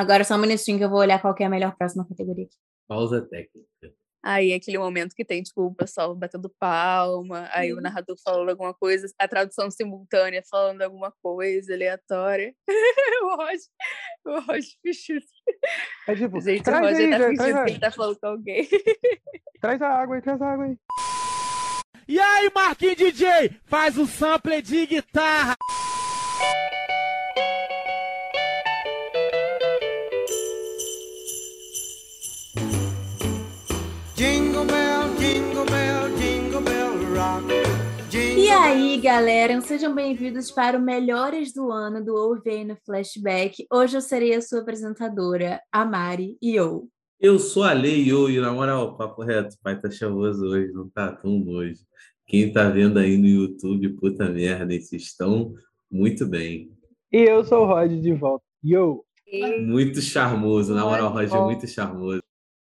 Agora só um minutinho que eu vou olhar qual é a melhor próxima categoria. Pausa técnica. Aí aquele momento que tem, tipo, o pessoal batendo palma, aí o narrador falando alguma coisa, a tradução simultânea falando alguma coisa aleatória. o Roger, o Roger Fichu. É tipo, Gente, o traz Roger aí, tá fingindo traz, que ele tá falando com alguém. traz a água aí, traz a água aí. E aí, Marquinhos DJ, faz o sample de guitarra. Aí, galera, sejam bem-vindos para o Melhores do Ano do no Flashback. Hoje eu serei a sua apresentadora, a Mari e eu. Eu sou a Lei Yo, e na moral, papo reto, o pai tá chavoso hoje, não tá tão hoje. Quem tá vendo aí no YouTube, puta merda, vocês estão muito bem. E eu sou o Rod de volta. Yo! Muito charmoso, na moral, Muito Roger, bom. muito charmoso.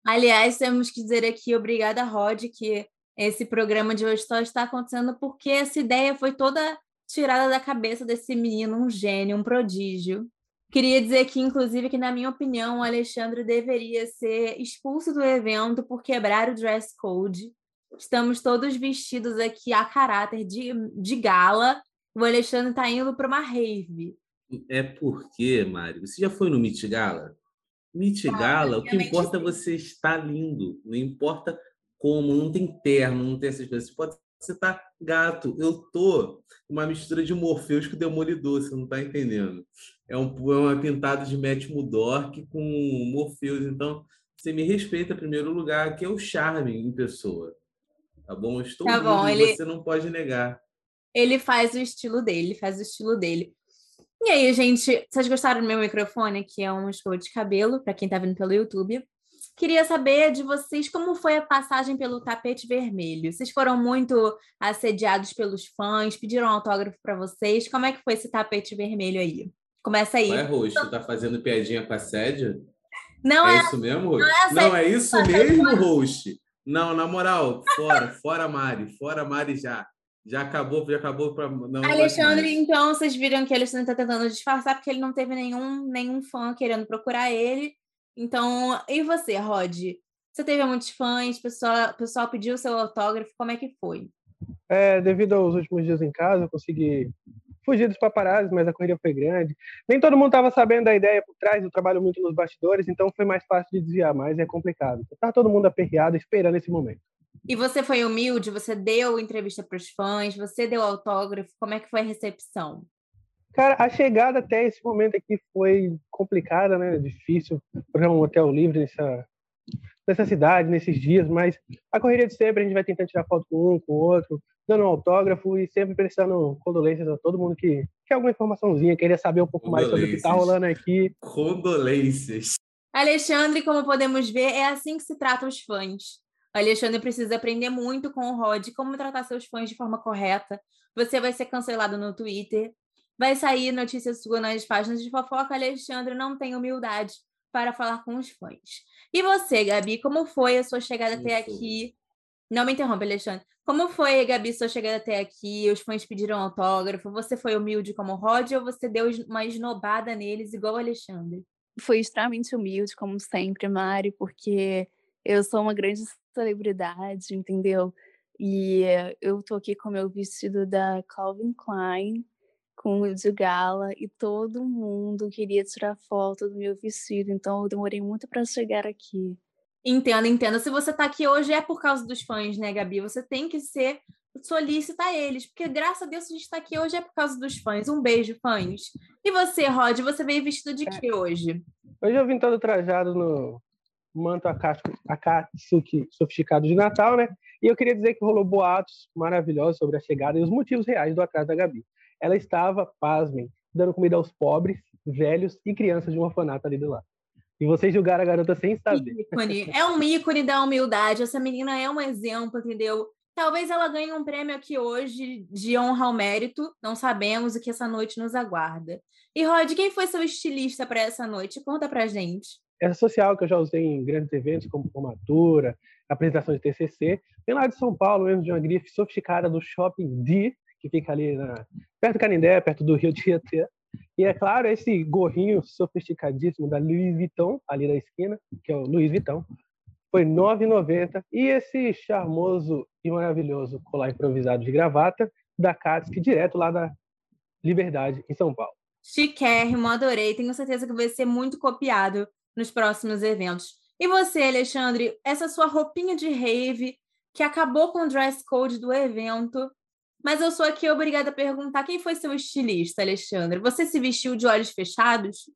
Aliás, temos que dizer aqui, obrigada, Rod, que esse programa de hoje só está acontecendo porque essa ideia foi toda tirada da cabeça desse menino, um gênio, um prodígio. Queria dizer aqui, inclusive, que, na minha opinião, o Alexandre deveria ser expulso do evento por quebrar o dress code. Estamos todos vestidos aqui a caráter de, de gala. O Alexandre está indo para uma rave. É porque, Mário, você já foi no Meet Gala? Meet Gala, o que importa é sim. você estar lindo, não importa como, não tem terno, não tem essas coisas. Você pode tá gato. Eu tô uma mistura de Morpheus com Demolidor, você não tá entendendo. É, um, é uma pintada de Matt Murdock com Morpheus. Então, você me respeita em primeiro lugar, que é o charme em pessoa. Tá bom? Eu estou Tá lindo bom, ele- você não pode negar. Ele faz o estilo dele, ele faz o estilo dele. E aí, gente, vocês gostaram do meu microfone, que é um escova de cabelo, para quem tá vendo pelo YouTube? Queria saber de vocês como foi a passagem pelo tapete vermelho. Vocês foram muito assediados pelos fãs, pediram autógrafo para vocês. Como é que foi esse tapete vermelho aí? Começa aí. Qual é, Roxo? Tá fazendo piadinha com assédio? Não É é, isso mesmo, Roxo? essa Não, é isso mesmo, Roxo? Não, na moral, fora, fora Mari, fora Mari já. Já acabou, já acabou para não. não Alexandre, então, vocês viram que Alexandre está tentando disfarçar porque ele não teve nenhum, nenhum fã querendo procurar ele. Então, e você, Rod? Você teve muitos fãs, o pessoal, pessoal pediu seu autógrafo, como é que foi? É, devido aos últimos dias em casa, eu consegui fugir dos paparazzi, mas a corrida foi grande. Nem todo mundo estava sabendo da ideia por trás, eu trabalho muito nos bastidores, então foi mais fácil de desviar, mas é complicado. Tá todo mundo aperreado esperando esse momento. E você foi humilde, você deu entrevista para os fãs, você deu autógrafo, como é que foi a recepção? Cara, a chegada até esse momento aqui foi complicada, né? Difícil para um hotel livre nessa, nessa cidade, nesses dias, mas a correria de sempre, a gente vai tentando tirar foto com um, com o outro, dando um autógrafo e sempre prestando condolências a todo mundo que quer alguma informaçãozinha, queria saber um pouco mais sobre o que está rolando aqui. Condolências. Alexandre, como podemos ver, é assim que se trata os fãs. O Alexandre precisa aprender muito com o Rod como tratar seus fãs de forma correta. Você vai ser cancelado no Twitter. Vai sair notícia sua nas páginas de fofoca. Alexandre não tem humildade para falar com os fãs. E você, Gabi, como foi a sua chegada até Isso. aqui? Não me interrompa, Alexandre. Como foi, Gabi, sua chegada até aqui? Os fãs pediram autógrafo. Você foi humilde como o Rod ou você deu uma esnobada neles igual o Alexandre? Fui extremamente humilde, como sempre, Mari, porque eu sou uma grande celebridade, entendeu? E eu tô aqui com meu vestido da Calvin Klein, com o de gala, e todo mundo queria tirar foto do meu vestido, então eu demorei muito para chegar aqui. Entendo, entendo. Se você tá aqui hoje é por causa dos fãs, né, Gabi? Você tem que ser solícita a eles, porque graças a Deus a gente tá aqui hoje é por causa dos fãs. Um beijo, fãs. E você, Rod, você veio vestido de quê hoje? Hoje eu vim todo trajado no manto Akatsuki Akatsuki sofisticado de Natal, né? E eu queria dizer que rolou boatos maravilhosos sobre a chegada e os motivos reais do atraso da Gabi. Ela estava, pasmem, dando comida aos pobres, velhos e crianças de um orfanato ali do lado. E vocês julgaram a garota sem saber. ícone. É um ícone da humildade. Essa menina é um exemplo, entendeu? Talvez ela ganhe um prêmio aqui hoje de honra ao mérito. Não sabemos o que essa noite nos aguarda. E Rod, quem foi seu estilista para essa noite? Conta pra gente. Essa social que eu já usei em grandes eventos, como formatura, apresentação de TCC, vem lá de São Paulo, mesmo de uma grife sofisticada do Shopping D, que fica ali na, perto do Canindé, perto do Rio Tietê. E é claro, esse gorrinho sofisticadíssimo da Louis Vuitton, ali da esquina, que é o Louis Vuitton, foi R$ 9,90. E esse charmoso e maravilhoso colar improvisado de gravata da Katsuki, direto lá da Liberdade, em São Paulo. Chiquérrimo, adorei. Tenho certeza que vai ser muito copiado nos próximos eventos. E você, Alexandre, essa sua roupinha de rave que acabou com o dress code do evento, mas eu sou aqui obrigada a perguntar quem foi seu estilista, Alexandre? Você se vestiu de olhos fechados?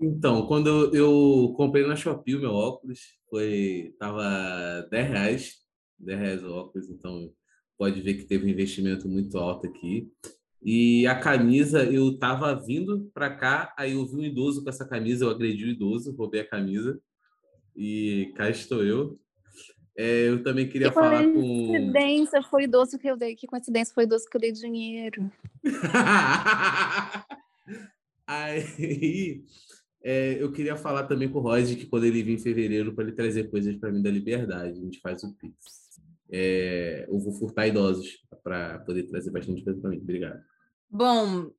Então, quando eu, eu comprei na Shopee o meu óculos, foi tava 10 reais, 10 reais o óculos, então pode ver que teve um investimento muito alto aqui. E a camisa, eu tava vindo para cá, aí eu vi um idoso com essa camisa, eu agredi o idoso, roubei a camisa e cá estou eu. É, eu também queria que falar com. coincidência foi idoso que eu dei. Que coincidência foi idoso que eu dei dinheiro. Aí, é, eu queria falar também com o Roger que quando ele vir em fevereiro, para ele trazer coisas para mim da liberdade, a gente faz o Pix. É, eu vou furtar idosos para poder trazer bastante coisa para mim. Obrigado. Bom,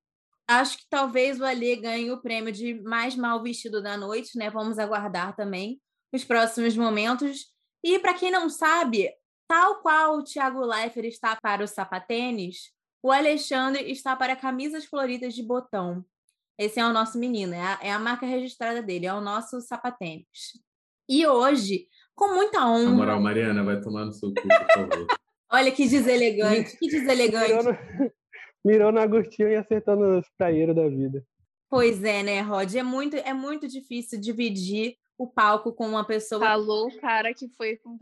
acho que talvez o Alê ganhe o prêmio de mais mal vestido da noite, né? Vamos aguardar também os próximos momentos. E para quem não sabe, tal qual o Thiago Leifert está para os sapatênis, o Alexandre está para camisas floridas de botão. Esse é o nosso menino, é a, é a marca registrada dele, é o nosso sapatênis. E hoje, com muita honra. Na moral, Mariana, vai tomar no seu cu, por favor. Olha que deselegante, que deselegante. Mirou no, mirou no Agostinho e acertando os praieiros da vida. Pois é, né, Rod? É muito, é muito difícil dividir o palco com uma pessoa. Falou o cara que foi com,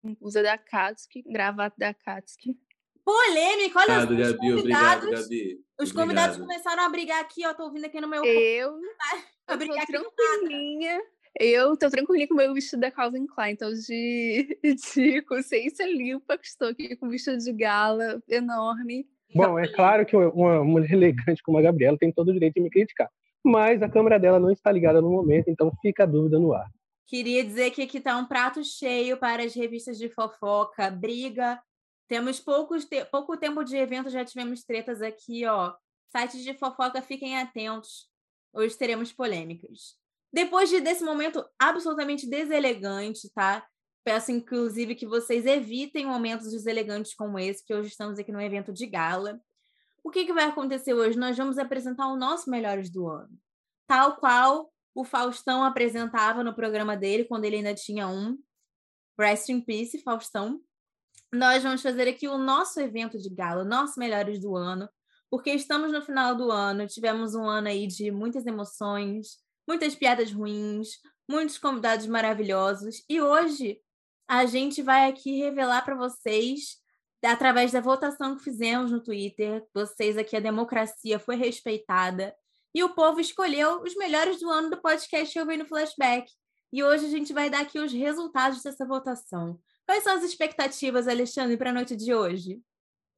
com usa da Katsuki, gravata da Katsuki. Polêmica, olha Obrigado, os Gabi, convidados. obrigado, Gabi. Os convidados Obrigado. começaram a brigar aqui, ó. Tô ouvindo aqui no meu Eu, a eu tô brigar aqui no tranquilinha. Eu tô tranquilinha com o meu vestido da Calvin Klein, então de, de consciência limpa, que estou aqui com um vestido de gala enorme. Bom, é claro que uma mulher elegante como a Gabriela tem todo o direito de me criticar. Mas a câmera dela não está ligada no momento, então fica a dúvida no ar. Queria dizer que aqui está um prato cheio para as revistas de fofoca, briga. Temos poucos te- pouco tempo de evento, já tivemos tretas aqui, ó. Sites de fofoca, fiquem atentos. Hoje teremos polêmicas. Depois de, desse momento absolutamente deselegante, tá? Peço, inclusive, que vocês evitem momentos deselegantes como esse, que hoje estamos aqui num evento de gala. O que, que vai acontecer hoje? Nós vamos apresentar o nosso Melhores do Ano. Tal qual o Faustão apresentava no programa dele, quando ele ainda tinha um. Rest in Peace, Faustão. Nós vamos fazer aqui o nosso evento de gala, o nosso Melhores do Ano, porque estamos no final do ano, tivemos um ano aí de muitas emoções, muitas piadas ruins, muitos convidados maravilhosos, e hoje a gente vai aqui revelar para vocês, através da votação que fizemos no Twitter, vocês aqui, a democracia foi respeitada, e o povo escolheu os melhores do ano do podcast Eu no Flashback. E hoje a gente vai dar aqui os resultados dessa votação. Quais são as expectativas, Alexandre, para a noite de hoje?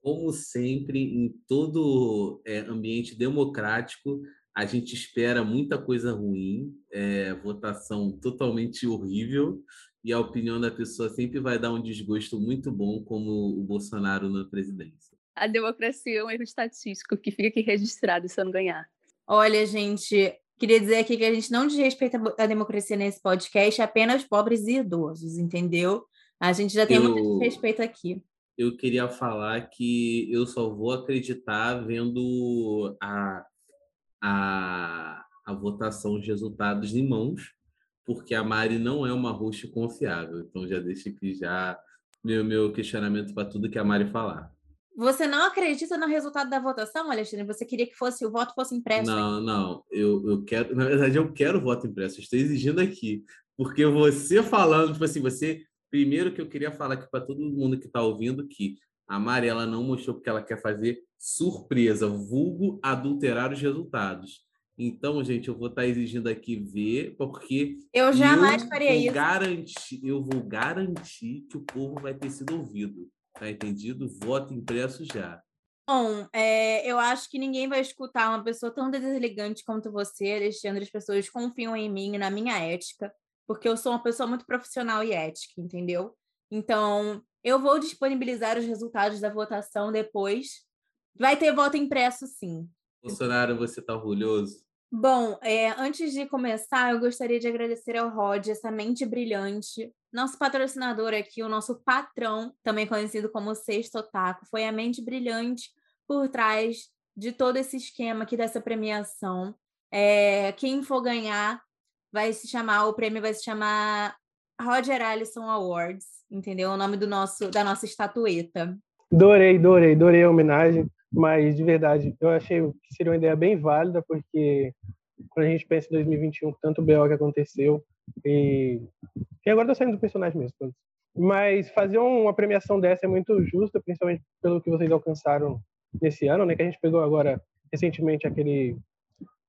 Como sempre, em todo é, ambiente democrático, a gente espera muita coisa ruim, é, votação totalmente horrível, e a opinião da pessoa sempre vai dar um desgosto muito bom, como o Bolsonaro na presidência. A democracia é um erro estatístico que fica aqui registrado se eu não ganhar. Olha, gente, queria dizer aqui que a gente não desrespeita a democracia nesse podcast, apenas pobres e idosos, entendeu? A gente já tem Eu- muito desrespeito aqui. eu queria falar que eu só vou acreditar vendo a, a, a votação, os resultados em mãos, porque a Mari não é uma host confiável. Então já deixa aqui já meu, meu questionamento para tudo que a Mari falar. Você não acredita no resultado da votação, Alexandre? Você queria que fosse o voto fosse impresso? Não, não, eu, eu quero, na verdade, eu quero voto impresso, eu estou exigindo aqui, porque você falando, tipo assim, você, primeiro que eu queria falar aqui para todo mundo que está ouvindo que a Mari, ela não mostrou porque ela quer fazer surpresa, vulgo adulterar os resultados. Então, gente, eu vou estar exigindo aqui ver, porque Eu jamais eu faria vou isso. Garantir, eu vou garantir que o povo vai ter sido ouvido. Tá entendido? Voto impresso já. Bom, é, eu acho que ninguém vai escutar uma pessoa tão deselegante quanto você, Alexandre. As pessoas confiam em mim e na minha ética, porque eu sou uma pessoa muito profissional e ética, entendeu? Então, eu vou disponibilizar os resultados da votação depois. Vai ter voto impresso, sim. Bolsonaro, você tá orgulhoso? Bom, é, antes de começar, eu gostaria de agradecer ao Rod, essa mente brilhante. Nosso patrocinador aqui, o nosso patrão, também conhecido como Sexto Otaku, foi a mente brilhante por trás de todo esse esquema aqui dessa premiação. É, quem for ganhar vai se chamar, o prêmio vai se chamar Roger Allison Awards, entendeu? O nome do nosso, da nossa estatueta. Adorei, adorei, adorei a homenagem, mas de verdade, eu achei que seria uma ideia bem válida, porque quando a gente pensa em 2021, tanto BO que aconteceu, e, e agora tá saindo do personagem mesmo. Mas fazer uma premiação dessa é muito justa, principalmente pelo que vocês alcançaram nesse ano, né? Que a gente pegou agora recentemente aquele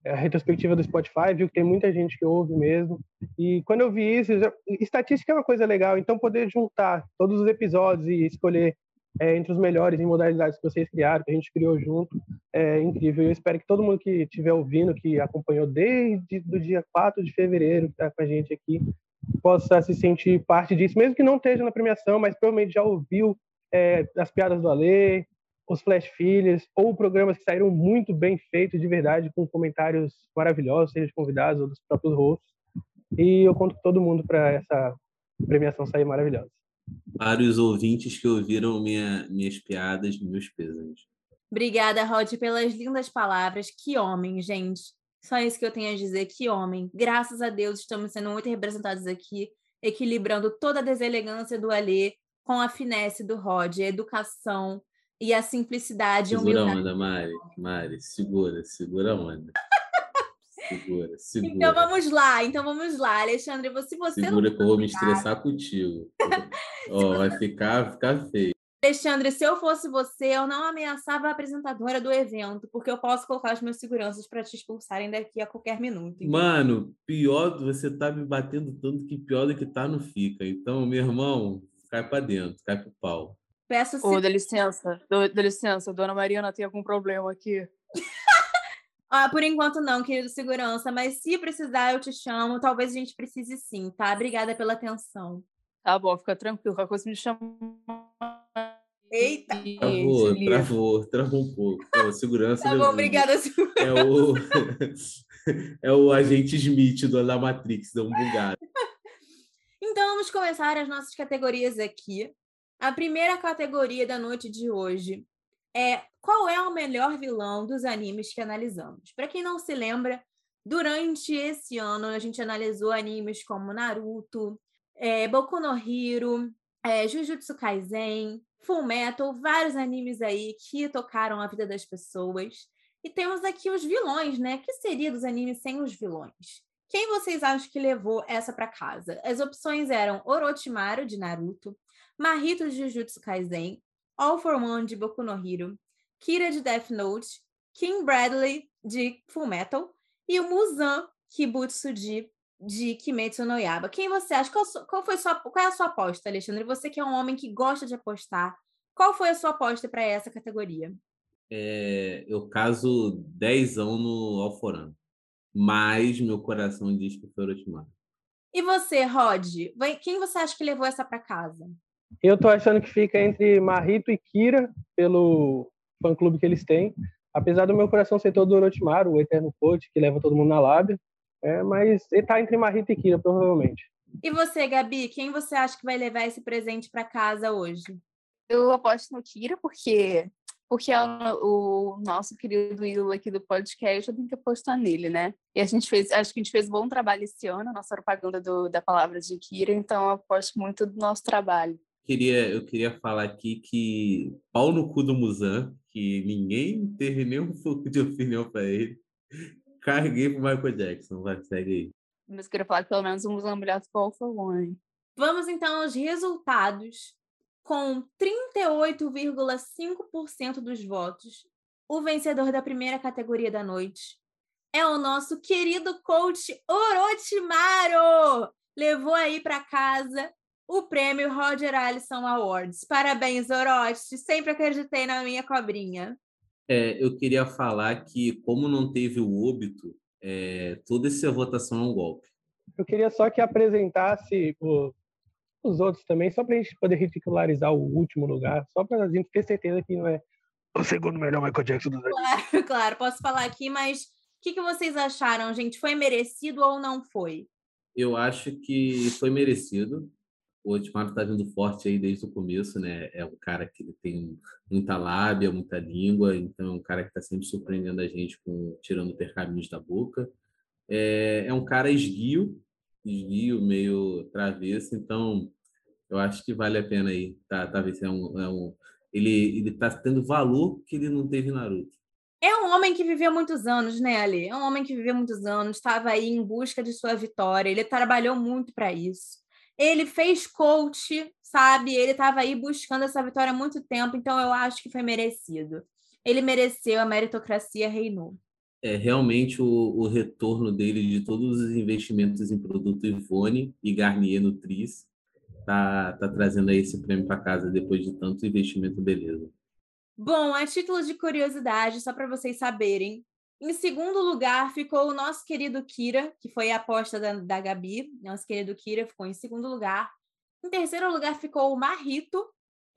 a retrospectiva do Spotify, viu que tem muita gente que ouve mesmo. E quando eu vi isso, já, estatística é uma coisa legal, então poder juntar todos os episódios e escolher é, entre os melhores em modalidades que vocês criaram, que a gente criou junto, é incrível. Eu espero que todo mundo que estiver ouvindo, que acompanhou desde o dia 4 de fevereiro, que está com a gente aqui, possa se sentir parte disso, mesmo que não esteja na premiação, mas provavelmente já ouviu é, as piadas do Alê, os Flash Filhos, ou programas que saíram muito bem feitos, de verdade, com comentários maravilhosos, seja de convidados ou dos próprios hosts. E eu conto com todo mundo para essa premiação sair maravilhosa. Para os ouvintes que ouviram minha, minhas piadas, meus pêsames. Obrigada, Rod, pelas lindas palavras. Que homem, gente. Só isso que eu tenho a dizer. Que homem. Graças a Deus estamos sendo muito representados aqui, equilibrando toda a deselegância do Alê com a finesse do Rod, a educação, e a simplicidade segura a onda, Mari. Mari, segura, segura a onda. Segura, segura. Então vamos lá, então vamos lá, Alexandre. Se você segura não que eu vou me estressar contigo. Ó, vai ficar, ficar feio. Alexandre, se eu fosse você, eu não ameaçava a apresentadora do evento, porque eu posso colocar os meus seguranças para te expulsarem daqui a qualquer minuto. Entendeu? Mano, pior, você tá me batendo tanto que pior do que tá não fica. Então, meu irmão, cai para dentro, cai pro pau. Peço Ô, dá licença, dá licença, dona Mariana tem algum problema aqui. ah, por enquanto não, querido segurança, mas se precisar eu te chamo, talvez a gente precise sim, tá? Obrigada pela atenção. Tá bom, fica tranquilo, qualquer coisa me chama. Eita! Travou, travou, travou um pouco. Pô, segurança. Tá bom, obrigada, segurança. É o, é o agente Smith do, da Matrix, deu um bugado. Então vamos começar as nossas categorias aqui. A primeira categoria da noite de hoje é qual é o melhor vilão dos animes que analisamos. Para quem não se lembra, durante esse ano a gente analisou animes como Naruto, é, Boku no Hero, é, Jujutsu Kaisen, Full Metal, vários animes aí que tocaram a vida das pessoas. E temos aqui os vilões, né? que seria dos animes sem os vilões? Quem vocês acham que levou essa para casa? As opções eram Orochimaru, de Naruto, Mahito de Jujutsu Kaisen, All for One de Boku no Hero, Kira de Death Note, Kim Bradley de Fullmetal e o Muzan Kibutsu de, de Kimetsu no Yaba. Quem você acha? Qual, qual, foi sua, qual é a sua aposta, Alexandre? Você que é um homem que gosta de apostar, qual foi a sua aposta para essa categoria? É, eu caso 10 no Alforano, mas meu coração diz que foi Orochimaru. E você, Rod? Quem você acha que levou essa para casa? Eu tô achando que fica entre Marrito e Kira, pelo fã-clube que eles têm. Apesar do meu coração ser todo do Orochimaru, o eterno coach, que leva todo mundo na lábia. É, mas ele tá entre Marrito e Kira, provavelmente. E você, Gabi, quem você acha que vai levar esse presente para casa hoje? Eu aposto no Kira, porque porque é o, o, nosso querido ídolo aqui do podcast, eu tenho que apostar nele, né? E a gente fez, acho que a gente fez bom trabalho esse ano, a nossa propaganda do, da palavra de Kira, então eu aposto muito do nosso trabalho queria, eu queria falar aqui que pau no cu do Musan, que ninguém teve nenhum pouco de opinião para ele. Carreguei pro Michael Jackson, vai, segue aí. Mas eu queria falar que pelo menos o Musan brilhasse All for One. Vamos então aos resultados. Com 38,5% dos votos, o vencedor da primeira categoria da noite é o nosso querido coach Orochimaru. Levou aí para casa o prêmio Roger Allison Awards. Parabéns, Orochi. Sempre acreditei na minha cobrinha. É, eu queria falar que, como não teve o óbito, é, toda essa votação é um golpe. Eu queria só que apresentasse o, os outros também, só para a gente poder ridicularizar o último lugar, só para a gente ter certeza que não é o segundo melhor Michael Jackson dos anos. Claro, claro, posso falar aqui, mas o que, que vocês acharam, gente? Foi merecido ou não foi? Eu acho que foi merecido. O Otmar tá vindo forte aí desde o começo, né? É um cara que tem muita lábia, muita língua, então é um cara que está sempre surpreendendo a gente com tirando pergaminhos da boca. É, é um cara esguio, esguio, meio travesso, então eu acho que vale a pena aí. Tá, tá? É um, é um, ele, ele tá tendo valor que ele não teve em Naruto. É um homem que viveu muitos anos, né, Ali? É um homem que viveu muitos anos, estava aí em busca de sua vitória, ele trabalhou muito para isso. Ele fez coach, sabe? Ele estava aí buscando essa vitória há muito tempo, então eu acho que foi merecido. Ele mereceu, a meritocracia reinou. É realmente o, o retorno dele de todos os investimentos em produto Ivone e Garnier Nutris tá, tá trazendo aí esse prêmio para casa depois de tanto investimento, beleza. Bom, a título de curiosidade, só para vocês saberem, em segundo lugar ficou o nosso querido Kira, que foi a aposta da, da Gabi. Nosso querido Kira ficou em segundo lugar. Em terceiro lugar ficou o Marrito.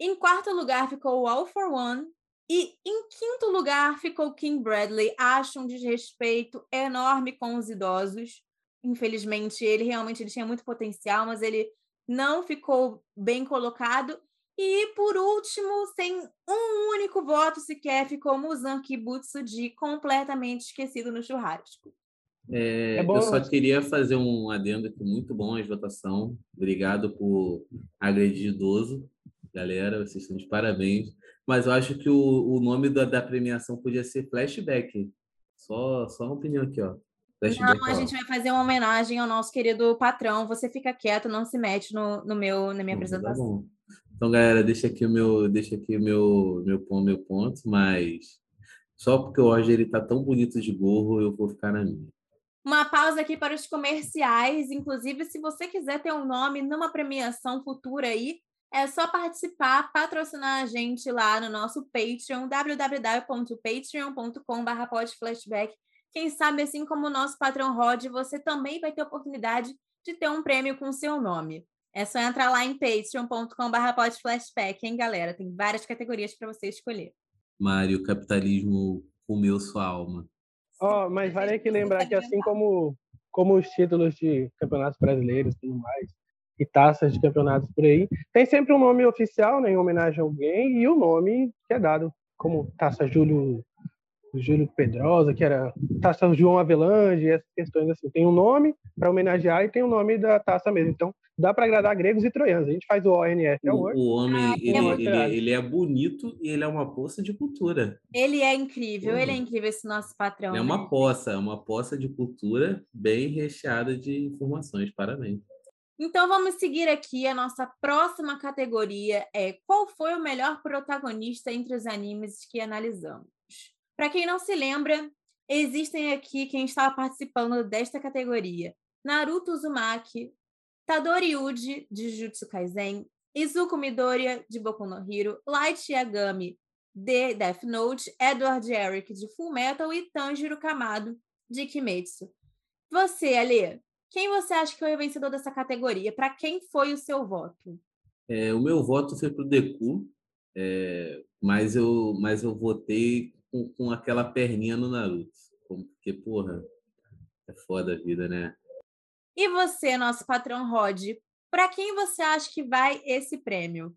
Em quarto lugar ficou o All for One. E em quinto lugar ficou King Bradley. Acho um desrespeito enorme com os idosos. Infelizmente, ele realmente ele tinha muito potencial, mas ele não ficou bem colocado. E, por último, sem um único voto sequer, ficou Muzan Kibutsuji completamente esquecido no churrasco. É, é eu só queria fazer um adendo aqui muito bom às votação. Obrigado por agredir idoso. Galera, vocês estão de parabéns. Mas eu acho que o, o nome da, da premiação podia ser Flashback. Só, só uma opinião aqui, ó. Flashback, não, a gente vai fazer uma homenagem ao nosso querido patrão. Você fica quieto, não se mete no, no meu, na minha então tá apresentação. Tá então, galera, deixa aqui o meu, deixa aqui o meu, meu ponto, meu ponto, mas só porque o Roger ele tá tão bonito de gorro, eu vou ficar na minha. Uma pausa aqui para os comerciais. Inclusive, se você quiser ter um nome numa premiação futura aí, é só participar, patrocinar a gente lá no nosso Patreon, www.patreon.com.br Quem sabe, assim como o nosso patrão Rod, você também vai ter oportunidade de ter um prêmio com seu nome. É só entrar lá em patreon.com.br podflashback, hein, galera? Tem várias categorias para você escolher. Mário, o capitalismo comeu sua alma. Oh, mas vale aqui lembrar que assim como, como os títulos de campeonatos brasileiros e tudo mais, e taças de campeonatos por aí, tem sempre um nome oficial, né, em homenagem a alguém, e o nome que é dado como Taça Júlio Júlio Pedrosa, que era Taça João Avelange, essas questões assim. Tem um nome para homenagear e tem o um nome da taça mesmo. Então, dá para agradar gregos e troianos. A gente faz o ONF. É o, o homem, ah, ele, é ele, ele, é bonito e ele é uma poça de cultura. Ele é incrível, uhum. ele é incrível esse nosso patrão. Ele é uma né? poça, é uma poça de cultura bem recheada de informações. Parabéns. Então vamos seguir aqui. A nossa próxima categoria é qual foi o melhor protagonista entre os animes que analisamos? Para quem não se lembra, existem aqui quem estava participando desta categoria: Naruto Uzumaki, Tadori Yuji, de Jujutsu Kaisen, Izuku Midoriya, de Boku no Hero, Light Yagami, de Death Note, Edward Eric, de Full Metal e Tanjiro Kamado, de Kimetsu. Você, Alê, quem você acha que foi o vencedor dessa categoria? Para quem foi o seu voto? É, o meu voto foi para o Deku, é, mas, eu, mas eu votei com, com aquela perninha no Naruto. Porque, porra, é foda a vida, né? E você, nosso patrão Rod, para quem você acha que vai esse prêmio?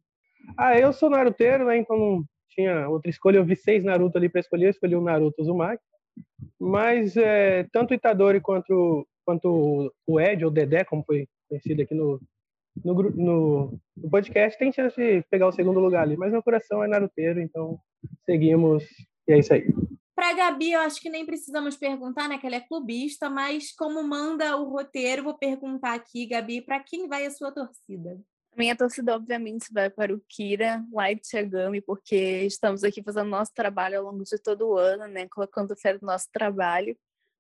Ah, eu sou naruteiro, né? Então não tinha outra escolha. Eu vi seis Naruto ali para escolher, eu escolhi o Naruto Uzumaki. Mas é, tanto o Itadori quanto, quanto o Ed, ou Dedé, como foi conhecido aqui no, no, no, no, podcast, tem chance de pegar o segundo lugar ali. Mas meu coração é naruteiro, então seguimos e é isso aí. Para a Gabi, eu acho que nem precisamos perguntar, né? Que ela é clubista, mas como manda o roteiro, vou perguntar aqui, Gabi, para quem vai a sua torcida? Minha torcida, obviamente, vai para o Kira, Light Yagami, porque estamos aqui fazendo nosso trabalho ao longo de todo o ano, né? Colocando fé no nosso trabalho.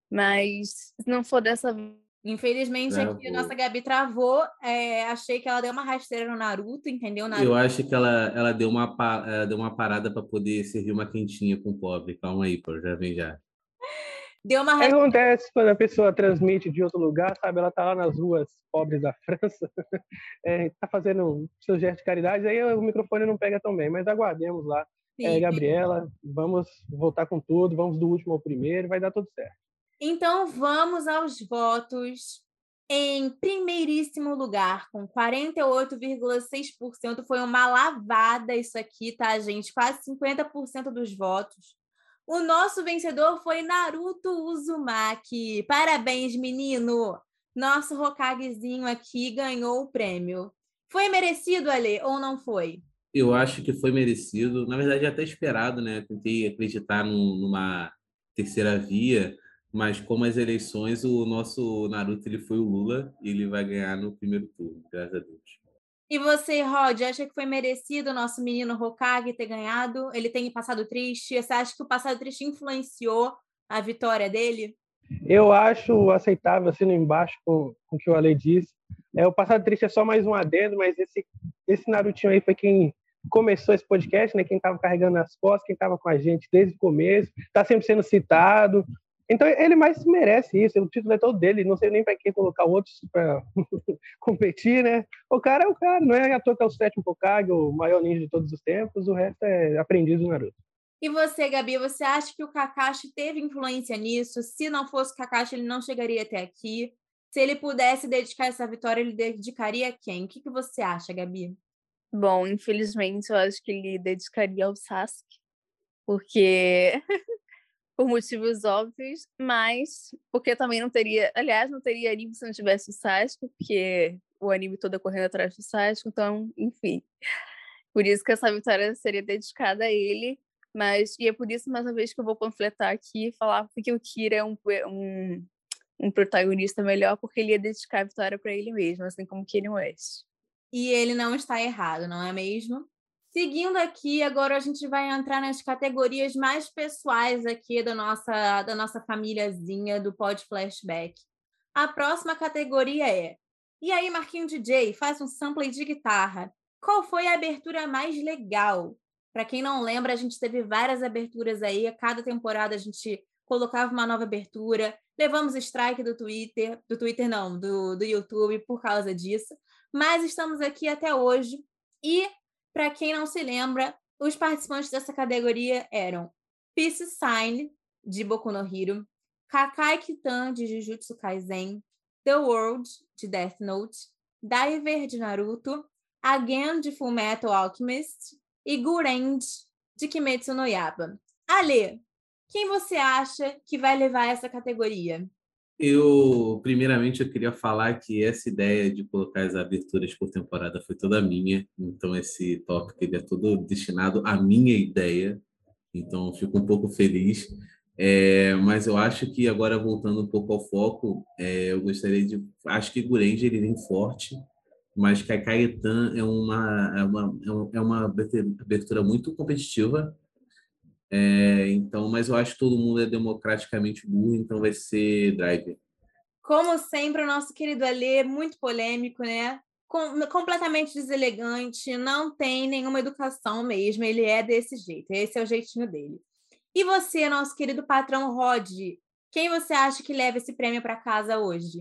Mas se não for dessa Infelizmente, aqui a nossa Gabi travou. É, achei que ela deu uma rasteira no Naruto, entendeu? Naruto. Eu acho que ela, ela, deu, uma, ela deu uma parada para poder servir uma quentinha com o pobre. Calma aí, pô, já vem já. Deu uma O que acontece quando a pessoa transmite de outro lugar, sabe? Ela tá lá nas ruas pobres da França, é, tá fazendo seu gesto de caridade, aí o microfone não pega tão bem, mas aguardemos lá é. Gabriela. Vamos voltar com tudo, vamos do último ao primeiro, vai dar tudo certo. Então vamos aos votos. Em primeiríssimo lugar, com 48,6%, foi uma lavada isso aqui, tá, gente? Quase 50% dos votos. O nosso vencedor foi Naruto Uzumaki. Parabéns, menino! Nosso Hokagezinho aqui ganhou o prêmio. Foi merecido, Ale, ou não foi? Eu acho que foi merecido. Na verdade, até esperado, né? Tentei acreditar num- numa terceira via, mas como as eleições, o nosso Naruto ele foi o Lula e ele vai ganhar no primeiro turno, graças a Deus. E você, Rod, acha que foi merecido o nosso menino Hokage ter ganhado? Ele tem passado triste? Você acha que o passado triste influenciou a vitória dele? Eu acho aceitável, assim, embaixo com, com o que o Ale disse. É, o Passado Triste é só mais um adendo, mas esse, esse Narutinho aí foi quem começou esse podcast, né? Quem estava carregando as costas, quem estava com a gente desde o começo, está sempre sendo citado. Então ele mais merece isso, o título é todo dele, não sei nem para quem colocar outros para competir, né? O cara é o cara, não é à toa que é o sétimo Hokage, o maior ninja de todos os tempos, o resto é aprendiz do Naruto. E você, Gabi, você acha que o Kakashi teve influência nisso? Se não fosse o Kakashi, ele não chegaria até aqui. Se ele pudesse dedicar essa vitória, ele dedicaria a quem? O que, que você acha, Gabi? Bom, infelizmente, eu acho que ele dedicaria ao Sasuke, porque por motivos óbvios, mas porque também não teria, aliás, não teria anime se não tivesse o Sasuke, porque o anime todo é correndo atrás do Sasuke, então, enfim. Por isso que essa vitória seria dedicada a ele, mas e é por isso mais uma vez que eu vou panfletar aqui e falar porque o Kira é um, um, um protagonista melhor, porque ele ia dedicar a vitória para ele mesmo, assim como Kanye West. E ele não está errado, não é mesmo? Seguindo aqui, agora a gente vai entrar nas categorias mais pessoais aqui da nossa, da nossa famíliazinha do Pod Flashback. A próxima categoria é E aí, Marquinho DJ, faz um sample de guitarra. Qual foi a abertura mais legal? Para quem não lembra, a gente teve várias aberturas aí, a cada temporada a gente colocava uma nova abertura, levamos strike do Twitter, do Twitter não, do, do YouTube por causa disso, mas estamos aqui até hoje e para quem não se lembra, os participantes dessa categoria eram Peace Sign, de Boku no Hero, Kakai Kitan, de Jujutsu Kaisen, The World, de Death Note, Diver, de Naruto, Again, de Fullmetal Alchemist e Gurend, de Kimetsu no Yaiba. Ale, quem você acha que vai levar essa categoria? Eu, primeiramente, eu queria falar que essa ideia de colocar as aberturas por temporada foi toda minha. Então, esse tópico ele é todo destinado à minha ideia. Então, fico um pouco feliz. É, mas eu acho que agora, voltando um pouco ao foco, é, eu gostaria de... Acho que Gurenji ele vem forte, mas Kaikaitan é uma, é uma, é uma abertura muito competitiva. É, então, mas eu acho que todo mundo é democraticamente burro, então vai ser Driver. Como sempre, o nosso querido Alê, muito polêmico, né? Com, completamente deselegante, não tem nenhuma educação mesmo, ele é desse jeito, esse é o jeitinho dele. E você, nosso querido patrão Rod, quem você acha que leva esse prêmio para casa hoje?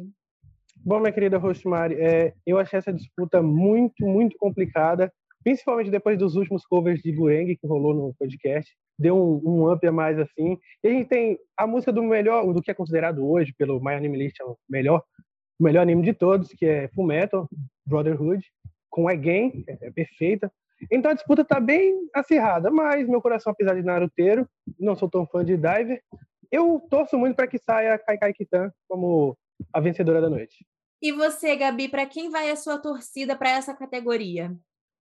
Bom, minha querida Rosemary, é, eu achei essa disputa muito, muito complicada, principalmente depois dos últimos covers de Gureng que rolou no podcast. Deu um, um up a mais assim. E a gente tem a música do melhor, do que é considerado hoje pelo My Anime List, é o melhor, o melhor anime de todos, que é Fullmetal Brotherhood, com Again, é, é perfeita. Então a disputa tá bem acirrada, mas meu coração, apesar de naruteiro, não sou tão fã de Diver, eu torço muito para que saia Kai Kai Kitan como a vencedora da noite. E você, Gabi, para quem vai a sua torcida para essa categoria?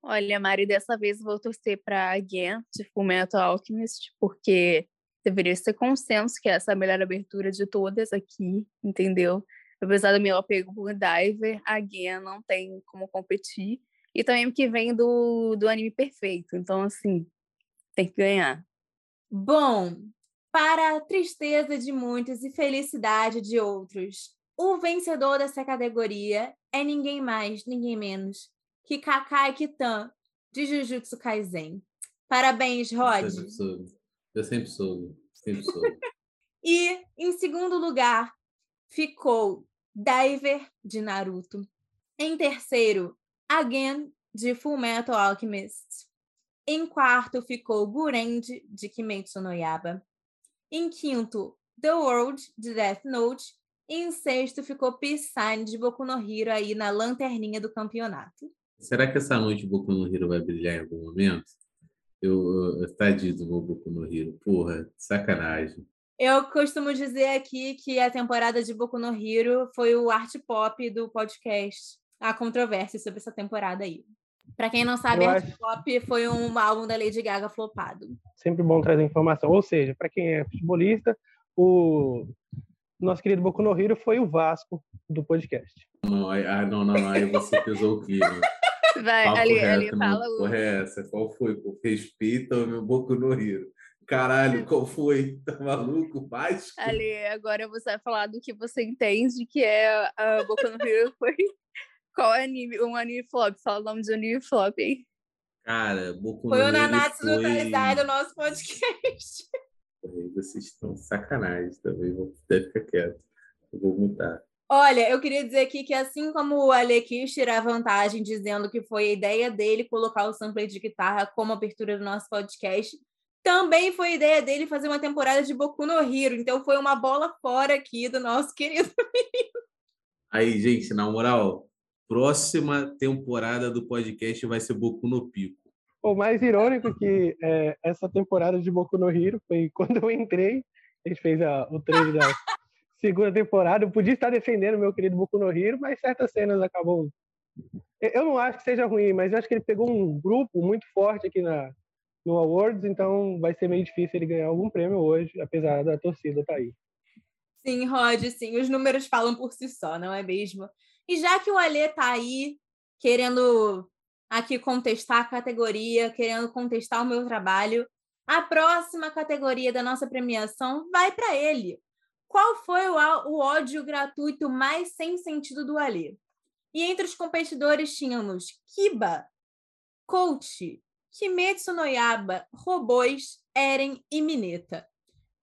Olha, Mari, dessa vez vou torcer para a de Fullmetal Alchemist, porque deveria ser consenso que essa é a melhor abertura de todas aqui, entendeu? Apesar do meu apego por Diver, a Gen não tem como competir. E também porque vem do, do anime perfeito. Então, assim, tem que ganhar. Bom, para a tristeza de muitos e felicidade de outros, o vencedor dessa categoria é ninguém mais, ninguém menos que Kakai Kitan, de Jujutsu Kaisen. Parabéns, Rod. Eu sempre soube. Eu sempre soube. Sempre soube. e, em segundo lugar, ficou Diver, de Naruto. Em terceiro, Again, de Fullmetal Alchemist. Em quarto ficou Gurend, de Kimetsu no Yaba. Em quinto, The World, de Death Note. E em sexto ficou Peace Sign, de Boku no Hero, aí na lanterninha do campeonato. Será que essa noite Boku no Hero vai brilhar em algum momento? Eu, eu tadinho do Boku no Hero. Porra, sacanagem. Eu costumo dizer aqui que a temporada de Boku no Hero foi o art pop do podcast. Há controvérsia sobre essa temporada aí. Pra quem não sabe, art acho- pop foi um álbum da Lady Gaga flopado. Sempre bom trazer informação. Ou seja, para quem é futebolista, o nosso querido Boku no Hero foi o Vasco do podcast. Não, ah, não, não, aí você pesou o clima. Vai, Papo ali, reto, ali, fala o. Porra, é essa? Qual foi? Pô? Respeita o meu Boku no Hero. Caralho, qual foi? Tá maluco? Vasco? Ali, agora você vai falar do que você entende que é a Boku no Hero foi. Qual é anime? Um anime flop. Fala o nome de um anime flop, hein? Cara, Boku Foi no o Hero Nanatsu foi... Taizai do nosso podcast. Vocês estão sacanagem também. Vou até ficar quieto. Eu vou mutar. Olha, eu queria dizer aqui que assim como o Ale quis tirar vantagem dizendo que foi a ideia dele colocar o sample de guitarra como abertura do nosso podcast, também foi a ideia dele fazer uma temporada de Boku no Hero. Então foi uma bola fora aqui do nosso querido. Aí, gente, na moral, próxima temporada do podcast vai ser Boku no Pico. O mais irônico que é, essa temporada de Boku no Hero foi quando eu entrei, a gente fez a- o trailer da segunda temporada. Eu podia estar defendendo meu querido Boku no Hero, mas certas cenas acabam. Eu- não acho que seja ruim, mas eu acho que ele pegou um grupo muito forte aqui na, no Awards, então vai ser meio difícil ele ganhar algum prêmio hoje, apesar da torcida estar aí. Sim, Rod, sim, os números falam por si só, não é mesmo? E já que o Alê tá aí querendo aqui contestar a categoria, querendo contestar o meu trabalho, a próxima categoria da nossa premiação vai para ele. Qual foi o, ódio gratuito mais sem sentido do Alê? E entre os competidores tínhamos Kiba, Coach, Kimetsu no Yaba, Robôs, Eren e Mineta.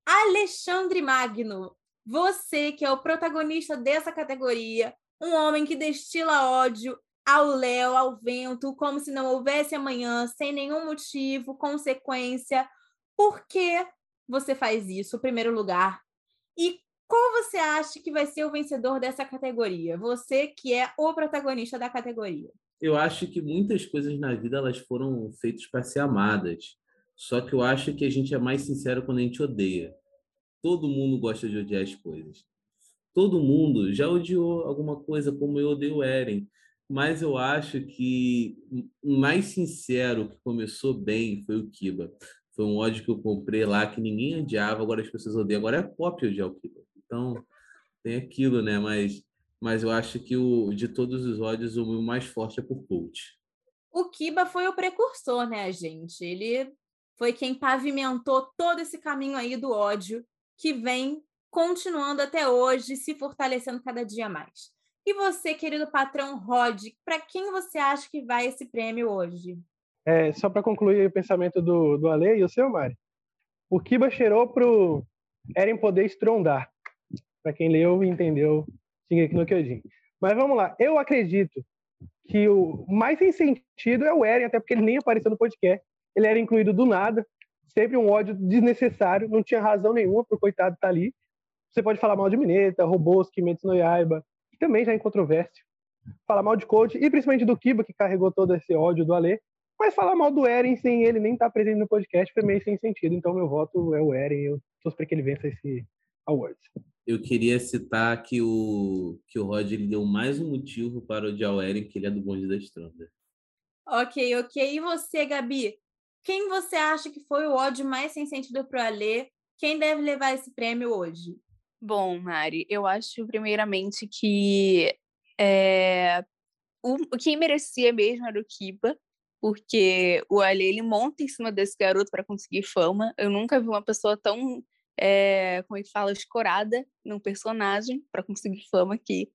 Alexandre Magno, você que é o protagonista dessa categoria, um homem que destila ódio ao léu, ao vento, como se não houvesse amanhã, sem nenhum motivo, consequência. Por que você faz isso, primeiro lugar? E qual você acha que vai ser o vencedor dessa categoria? Você que é o protagonista da categoria. Eu acho que muitas coisas na vida elas foram feitas para ser amadas. Só que eu acho que a gente é mais sincero quando a gente odeia. Todo mundo gosta de odiar as coisas. Todo mundo já odiou alguma coisa, como eu odeio Eren. Mas eu acho que o mais sincero que começou bem foi o Kiba. Foi um ódio que eu comprei lá que ninguém odiava, agora as pessoas odeiam. Agora é pop odiar o. Então, tem aquilo, né? Mas, mas eu acho que o, de todos os ódios, o mais forte é por coach. O Kiba foi o precursor, né, gente? Ele foi quem pavimentou todo esse caminho aí do ódio que vem continuando até hoje, se fortalecendo cada dia mais. E você, querido patrão Rod, para quem você acha que vai esse prêmio hoje? É, só para concluir o pensamento do, do Ale e o seu, Mari. O Kiba cheirou pro Eren poder estrondar. Para quem leu e entendeu, Shingeki no Kyojin. Mas vamos lá. Eu acredito que o mais sem sentido é o Eren, até porque ele nem apareceu no podcast. Ele era incluído do nada. Sempre um ódio desnecessário. Não tinha razão nenhuma pro coitado estar ali. Você pode falar mal de Mineta, robôs, Kimetsu no Yaiba, que também já é controvérsia. Falar mal de Coach, e principalmente do Kiba, que carregou todo esse ódio do Ale. Mas falar mal do Eren sem ele nem estar presente no podcast foi meio sem sentido. Então, meu voto é o Eren. Eu torço para que ele vença esse Awards. Eu queria citar que o, que o Rod ele deu mais um motivo para odiar o Eren, que ele é do bonde da Estranda. Ok, ok. E você, Gabi? Quem você acha que foi o ódio mais sem sentido pro Alê? Quem deve levar esse prêmio hoje? Bom, Mari, eu acho primeiramente que é, o, o quem merecia mesmo era o Kiba, porque o Ali ele monta em cima desse garoto para conseguir fama. Eu nunca vi uma pessoa tão, é, como que fala, escorada num personagem para conseguir fama aqui.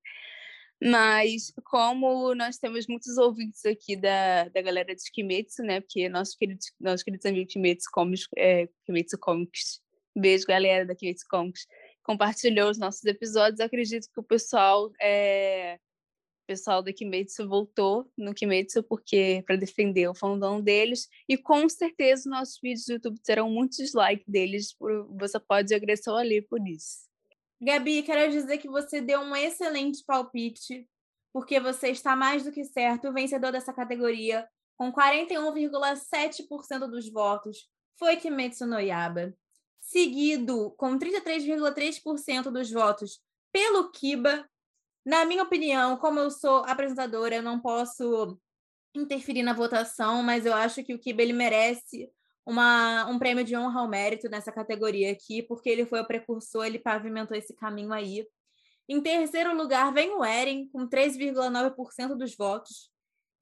Mas como nós temos muitos ouvintes aqui da, da galera de Kimetsu, né? Porque nossos queridos, nossos queridos amigos Kimetsu Comics, é, Kimetsu Comics, beijo galera da Kimetsu Comics, compartilhou os nossos episódios. Acredito que o pessoal é, pessoal da Kimetsu voltou no Kimetsu porque para defender o fandom deles e com certeza nossos vídeos do YouTube terão muitos dislikes deles, por, você pode agressão ali por isso. Gabi, quero dizer que você deu um excelente palpite, porque você está mais do que certo, o vencedor dessa categoria, com 41,7% dos votos, foi Kimetsu no Yaba, seguido com 33,3% dos votos pelo Kiba, na minha opinião, como eu sou apresentadora, eu não posso interferir na votação, mas eu acho que o Kiba ele merece uma, um prêmio de honra ao mérito nessa categoria aqui, porque ele foi o precursor, ele pavimentou esse caminho aí. Em terceiro lugar vem o Eren, com 3,9% dos votos.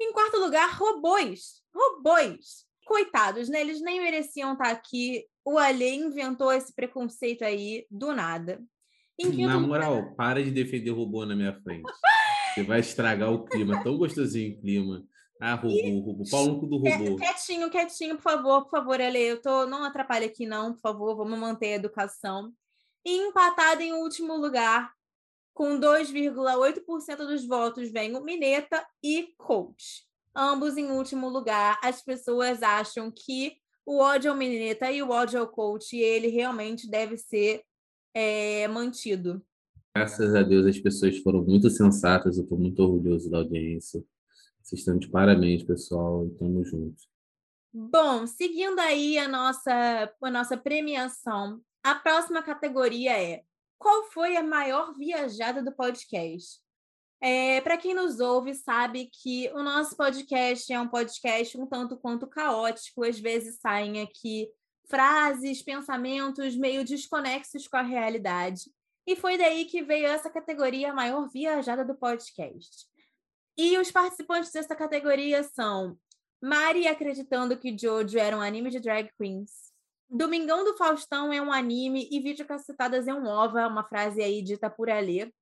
Em quarto lugar, robôs. Robôs. Coitados, né? Eles nem mereciam estar aqui. O Alê inventou esse preconceito aí do nada. Na moral, para de defender o robô na minha frente. Você vai estragar o clima. Tão gostosinho o clima. Ah, robô, e... robô. Pau no cu do robô. Quietinho, quietinho, por favor, por favor, Ale. Eu tô... Não atrapalhe aqui, não, por favor. Vamos manter a educação. E empatado em último lugar, com 2,8% dos votos, vem o Mineta e Coach. Ambos em último lugar. As pessoas acham que o ódio ao Mineta e o ódio ao Coach, ele realmente deve ser é, mantido. Graças a Deus as pessoas foram muito sensatas, eu estou muito orgulhoso da audiência. Vocês estão de parabéns, pessoal, Estamos juntos. Bom, seguindo aí a nossa, a nossa premiação, a próxima categoria é qual foi a maior viajada do podcast? É, Para quem nos ouve, sabe que o nosso podcast é um podcast um tanto quanto caótico, às vezes saem aqui frases, pensamentos meio desconexos com a realidade. E foi daí que veio essa categoria maior viajada do podcast. E os participantes dessa categoria são Mari acreditando que Jojo era um anime de drag queens. Domingão do Faustão é um anime e Vídeo Cacetadas é um ova, uma frase aí dita por Alê.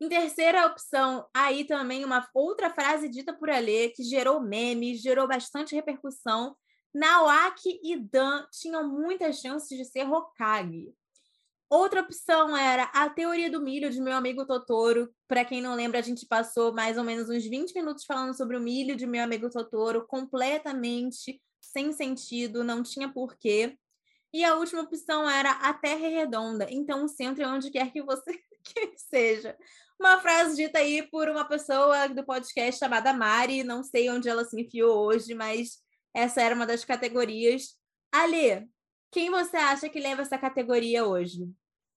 Em terceira opção, aí também uma outra frase dita por Alê, que gerou memes, gerou bastante repercussão Nawaki e Dan tinham muitas chances de ser Hokage. Outra opção era a teoria do milho de meu amigo Totoro. Para quem não lembra, a gente passou mais ou menos uns 20 minutos falando sobre o milho de meu amigo Totoro, completamente sem sentido, não tinha porquê. E a última opção era a Terra redonda, então o centro é onde quer que você que seja. Uma frase dita aí por uma pessoa do podcast chamada Mari, não sei onde ela se enfiou hoje, mas essa era uma das categorias. Ali, quem você acha que leva essa categoria hoje?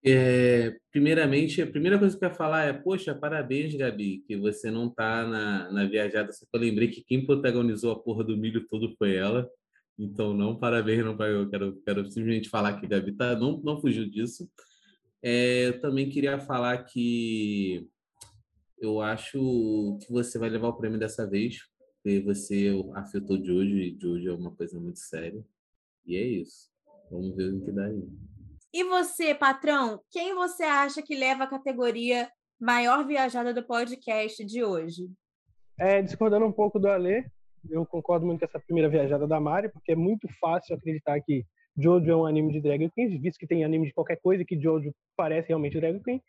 É, primeiramente, a primeira coisa que eu ia falar é: Poxa, parabéns, Gabi, que você não tá na, na viajada. Só que eu lembrei que quem protagonizou a porra do milho todo foi ela. Então, não, parabéns, não, eu quero, quero simplesmente falar que Gabi tá, não, não fugiu disso. É, eu também queria falar que eu acho que você vai levar o prêmio dessa vez, porque você afetou Jojo e Jojo é uma coisa muito séria. E é isso. Vamos ver o que dá aí. E você, patrão, quem você acha que leva a categoria maior viajada do podcast de hoje? É, discordando um pouco do Alê, eu concordo muito com essa primeira viajada da Mari, porque é muito fácil acreditar que Jojo é um anime de drag queen, visto que tem anime de qualquer coisa que Jojo parece realmente drag queen.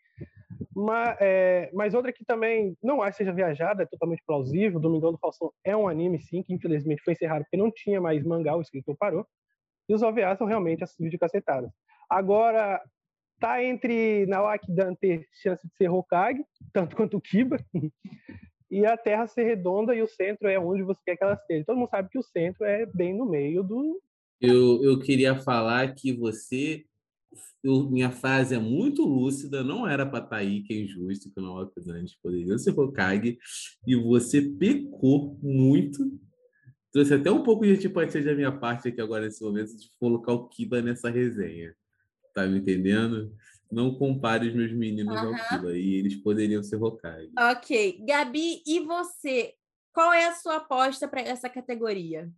Mas, é, mas outra que também não acho que seja viajada, é totalmente plausível. Domingão do Faustão é um anime, sim, que infelizmente foi encerrado porque não tinha mais mangá, o escritor parou. E os OVAs são realmente as videocacetadas. Agora, tá entre Nawaki Dan ter chance de ser Hokage, tanto quanto Kiba, e a Terra ser redonda e o centro é onde você quer que ela esteja. Todo mundo sabe que o centro é bem no meio do. Eu, eu queria falar que você eu, minha frase é muito lúcida, não era para estar aí, que é injusto, que não é antes poderia ser Hokage, e você pecou muito. Trouxe até um pouco de antipatia da minha parte aqui agora nesse momento de colocar o Kiba nessa resenha. Tá me entendendo? Não compare os meus meninos uhum. ao Kiba, e eles poderiam ser Hokage. Ok. Gabi, e você? Qual é a sua aposta para essa categoria?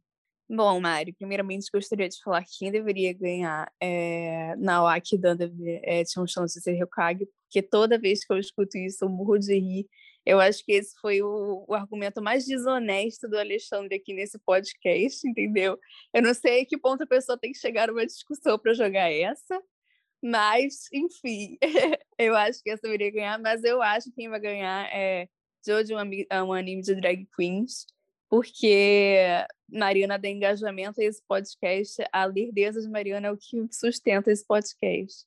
Bom, Mari, primeiramente gostaria de falar que quem deveria ganhar é Nawaki Dan é, tinha um chance de ser Hokage, porque toda vez que eu escuto isso eu morro de rir. Eu acho que esse foi o, o argumento mais desonesto do Alexandre aqui nesse podcast, entendeu? Eu não sei a que ponto a pessoa tem que chegar numa discussão para jogar essa, mas, enfim, eu acho que essa deveria ganhar, mas eu acho que quem vai ganhar é Jojo é um é um anime de drag queens, porque Mariana dá engajamento a esse podcast. A lerdeza de Mariana é o que sustenta esse podcast.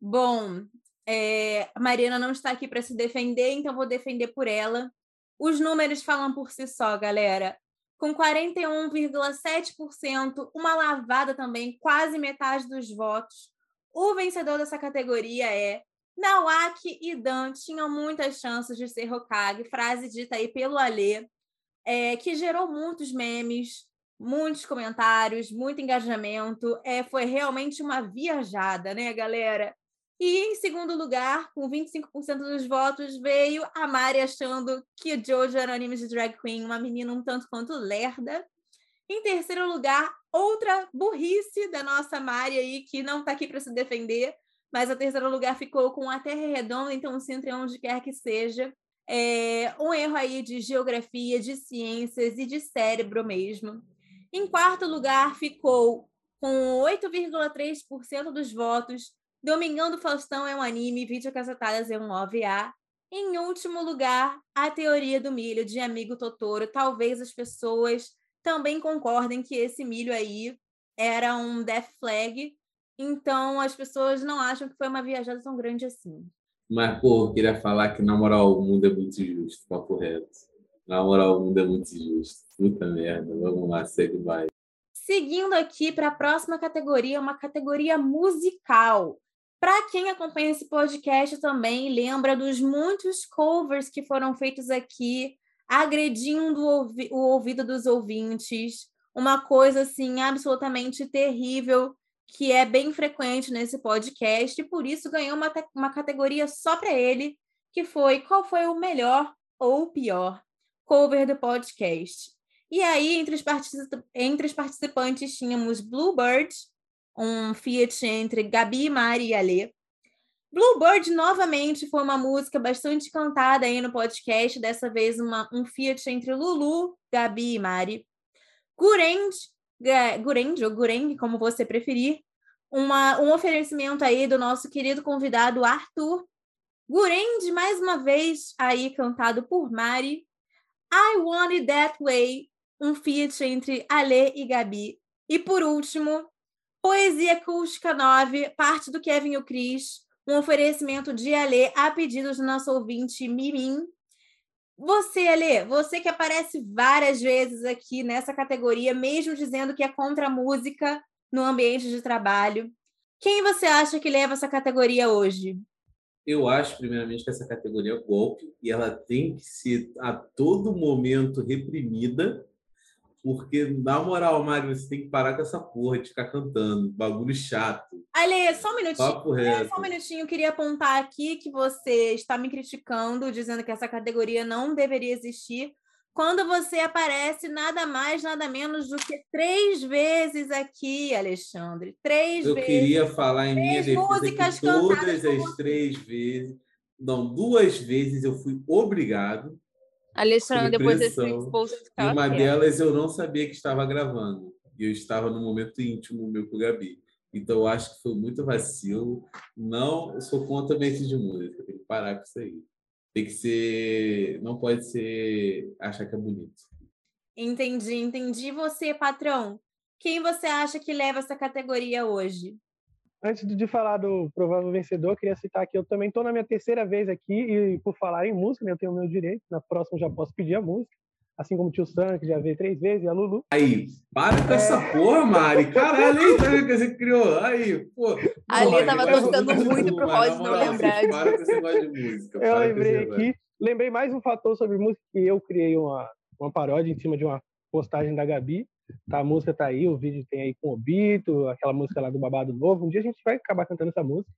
Bom, é, a Mariana não está aqui para se defender, então vou defender por ela. Os números falam por si só, galera. Com 41,7%, uma lavada também, quase metade dos votos. O vencedor dessa categoria é Nawaki e Dan tinham muitas chances de ser Hokage, frase dita aí pelo Alê, é, que gerou muitos memes, muitos comentários, muito engajamento. É, foi realmente uma viajada, né, galera? E em segundo lugar, com 25% dos votos, veio a Mari achando que o Jojo era um anime de drag queen, uma menina um tanto quanto lerda. Em terceiro lugar, outra burrice da nossa Mari aí, que não está aqui para se defender, mas a terceiro lugar ficou com a Terra Redonda, então se entre onde quer que seja. É um erro aí de geografia, de ciências e de cérebro mesmo. Em quarto lugar, ficou com 8,3% dos votos. Domingão do Faustão é um anime, Vídeo Casetadas é um OVA. Em último lugar, a teoria do milho de Amigo Totoro. Talvez as pessoas também concordem que esse milho aí era um death flag. Então, as pessoas não acham que foi uma viajada tão grande assim. Mas, pô, eu queria falar que, na moral, o mundo é muito justo, papo reto. Na moral, o mundo é muito justo. Puta merda, vamos lá, segue vai. Seguindo aqui para a próxima categoria, uma categoria musical. Para quem acompanha esse podcast também, lembra dos muitos covers que foram feitos aqui, agredindo o, ouvi o ouvido dos ouvintes. Uma coisa assim absolutamente terrível que é bem frequente nesse podcast, e por isso ganhou uma, uma categoria só para ele, que foi qual foi o melhor ou o pior cover do podcast. E aí, entre os, entre os participantes, tínhamos Bluebird, um Fiat entre Gabi, Mari e Alê. Bluebird, novamente, foi uma música bastante cantada aí no podcast, dessa vez uma, um Fiat entre Lulu, Gabi e Mari. Gureng, ou Gureng, como você preferir, uma, um oferecimento aí do nosso querido convidado Arthur. Gurend, mais uma vez, aí cantado por Mari. I Want It That Way, um feat entre Ale e Gabi. E por último, Poesia Acústica 9, parte do Kevin e o Cris, um oferecimento de Ale a pedido do nosso ouvinte Mimim. Você, Ale, você que aparece várias vezes aqui nessa categoria, mesmo dizendo que é contra a música no ambiente de trabalho. Quem você acha que leva essa categoria hoje? Eu acho, primeiramente, que essa categoria é golpe e ela tem que ser a todo momento reprimida, porque, na moral, Mário, você tem que parar com essa porra de ficar cantando, bagulho chato. Ale, só um minutinho. Reto. Só um minutinho, eu queria apontar aqui que você está me criticando, dizendo que essa categoria não deveria existir, quando você aparece nada mais, nada menos do que três vezes aqui, Alexandre. Três Eu vezes. queria falar em minha Três defesa músicas que todas as três vezes, não, duas vezes eu fui obrigado, Alexandre, depois desse pressão. exposed e ficar uma delas eu não sabia que estava gravando. E eu estava no momento íntimo meu com o Gabi. Então eu acho que foi muito vacilo. Não sou contra mente de música, tem que parar com isso aí. Tem que ser. Não pode ser achar que é bonito. Entendi, entendi. Você, patrão, quem você acha que leva essa categoria hoje? Antes de falar do provável vencedor, queria citar que eu também estou na minha terceira vez aqui e por falar em música, né, eu tenho o meu direito. Na próxima já posso pedir a música, assim como o tio Sam, que já veio três vezes, e a Lulu. Aí, para com essa porra, Mari. Caralho, aí, que você criou? Aí, pô. A Lê Porra, tava torcendo muito pro Rod não lembrar Para com esse negócio de música. Eu lembrei aqui, lembrei mais um fator sobre música que eu criei uma, uma paródia em cima de uma postagem da Gabi. Tá, a música tá aí, o vídeo tem aí com o Bito, aquela música lá do Babado Novo. Um dia a gente vai acabar cantando essa música.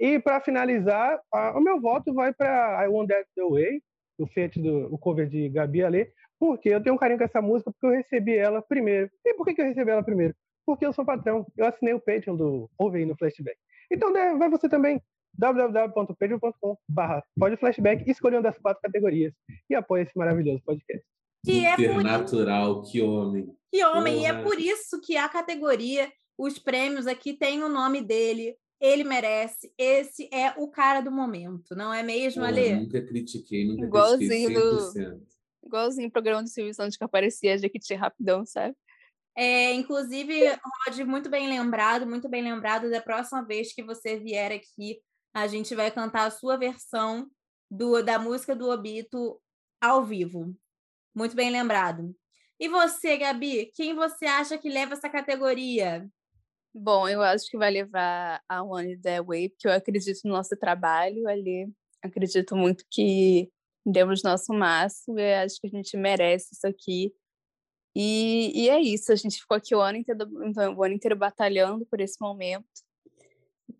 E para finalizar, a- o meu voto vai para I Want That The Way, o feat do o cover de Gabi Ale, porque eu tenho um carinho com essa música porque eu recebi ela primeiro. E por que, que eu recebi ela primeiro? Porque eu sou patrão. Eu assinei o Patreon do Ouve aí no Flashback. Então né, vai você também www.patreon.com.br pode flashback escolher uma das quatro categorias e apoia esse maravilhoso podcast. Que é Supernatural, que homem. Que homem, e é Porra. por isso que a categoria, os prêmios aqui tem o nome dele, ele merece. Esse é o cara do momento, não é mesmo, Porra, Ale? Nunca critiquei, nunca Igualzinho critiquei do- 100%. Igualzinho o programa do Silvio Santos que aparecia a Jequiti rapidão, sabe? É, inclusive, Rod, muito bem lembrado, muito bem lembrado. Da próxima vez que você vier aqui, a gente vai cantar a sua versão do, da música do Obito ao vivo. Muito bem lembrado. E você, Gabi, quem você acha que leva essa categoria? Bom, eu acho que vai levar a One That Way, porque eu acredito no nosso trabalho ali. Acredito muito que demos nosso máximo e acho que a gente merece isso aqui. E, e é isso, a gente ficou aqui o ano, inteiro, o ano inteiro batalhando por esse momento.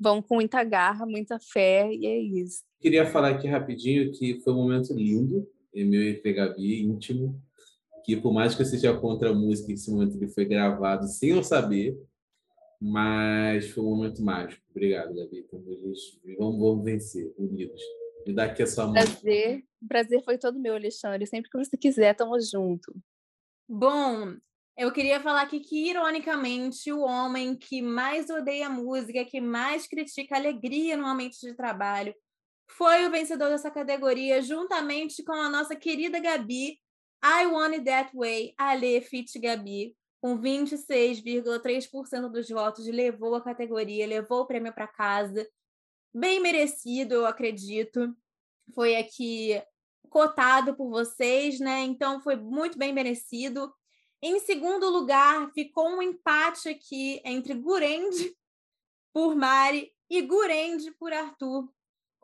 Vamos com muita garra, muita fé, e é isso. Queria falar aqui rapidinho que foi um momento lindo, e meu e Gabi, íntimo, que por mais que eu seja contra a música, esse momento ele foi gravado sem eu saber, mas foi um momento mágico. Obrigado, Gabi. Então, vamos, vamos vencer, unidos. Me dá aqui a sua mão. Prazer, prazer foi todo meu, Alexandre. Sempre que você quiser, tamo junto. Bom, eu queria falar aqui que, ironicamente, o homem que mais odeia música, que mais critica a alegria no ambiente de trabalho, foi o vencedor dessa categoria, juntamente com a nossa querida Gabi, I Want It That Way, Ale Fit Gabi, com 26,3% dos votos, levou a categoria, levou o prêmio para casa. Bem merecido, eu acredito. Foi aqui cotado por vocês, né? Então foi muito bem merecido. Em segundo lugar, ficou um empate aqui entre Gurende por Mari e Gurende por Arthur,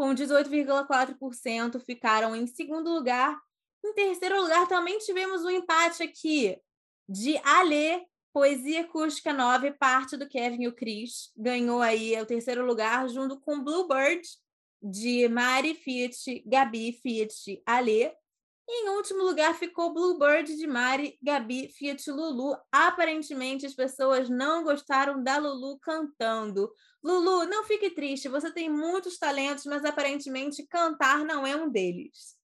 com 18,4% ficaram em segundo lugar. Em terceiro lugar, também tivemos um empate aqui de Alê, Poesia Acústica 9, parte do Kevin e o Chris. Ganhou aí o terceiro lugar, junto com Bluebird, de Mari Fiat, Gabi Fiat, Alê. Em último lugar ficou Bluebird de Mari, Gabi, Fiat, Lulu. Aparentemente as pessoas não gostaram da Lulu cantando. Lulu, não fique triste, você tem muitos talentos, mas aparentemente cantar não é um deles.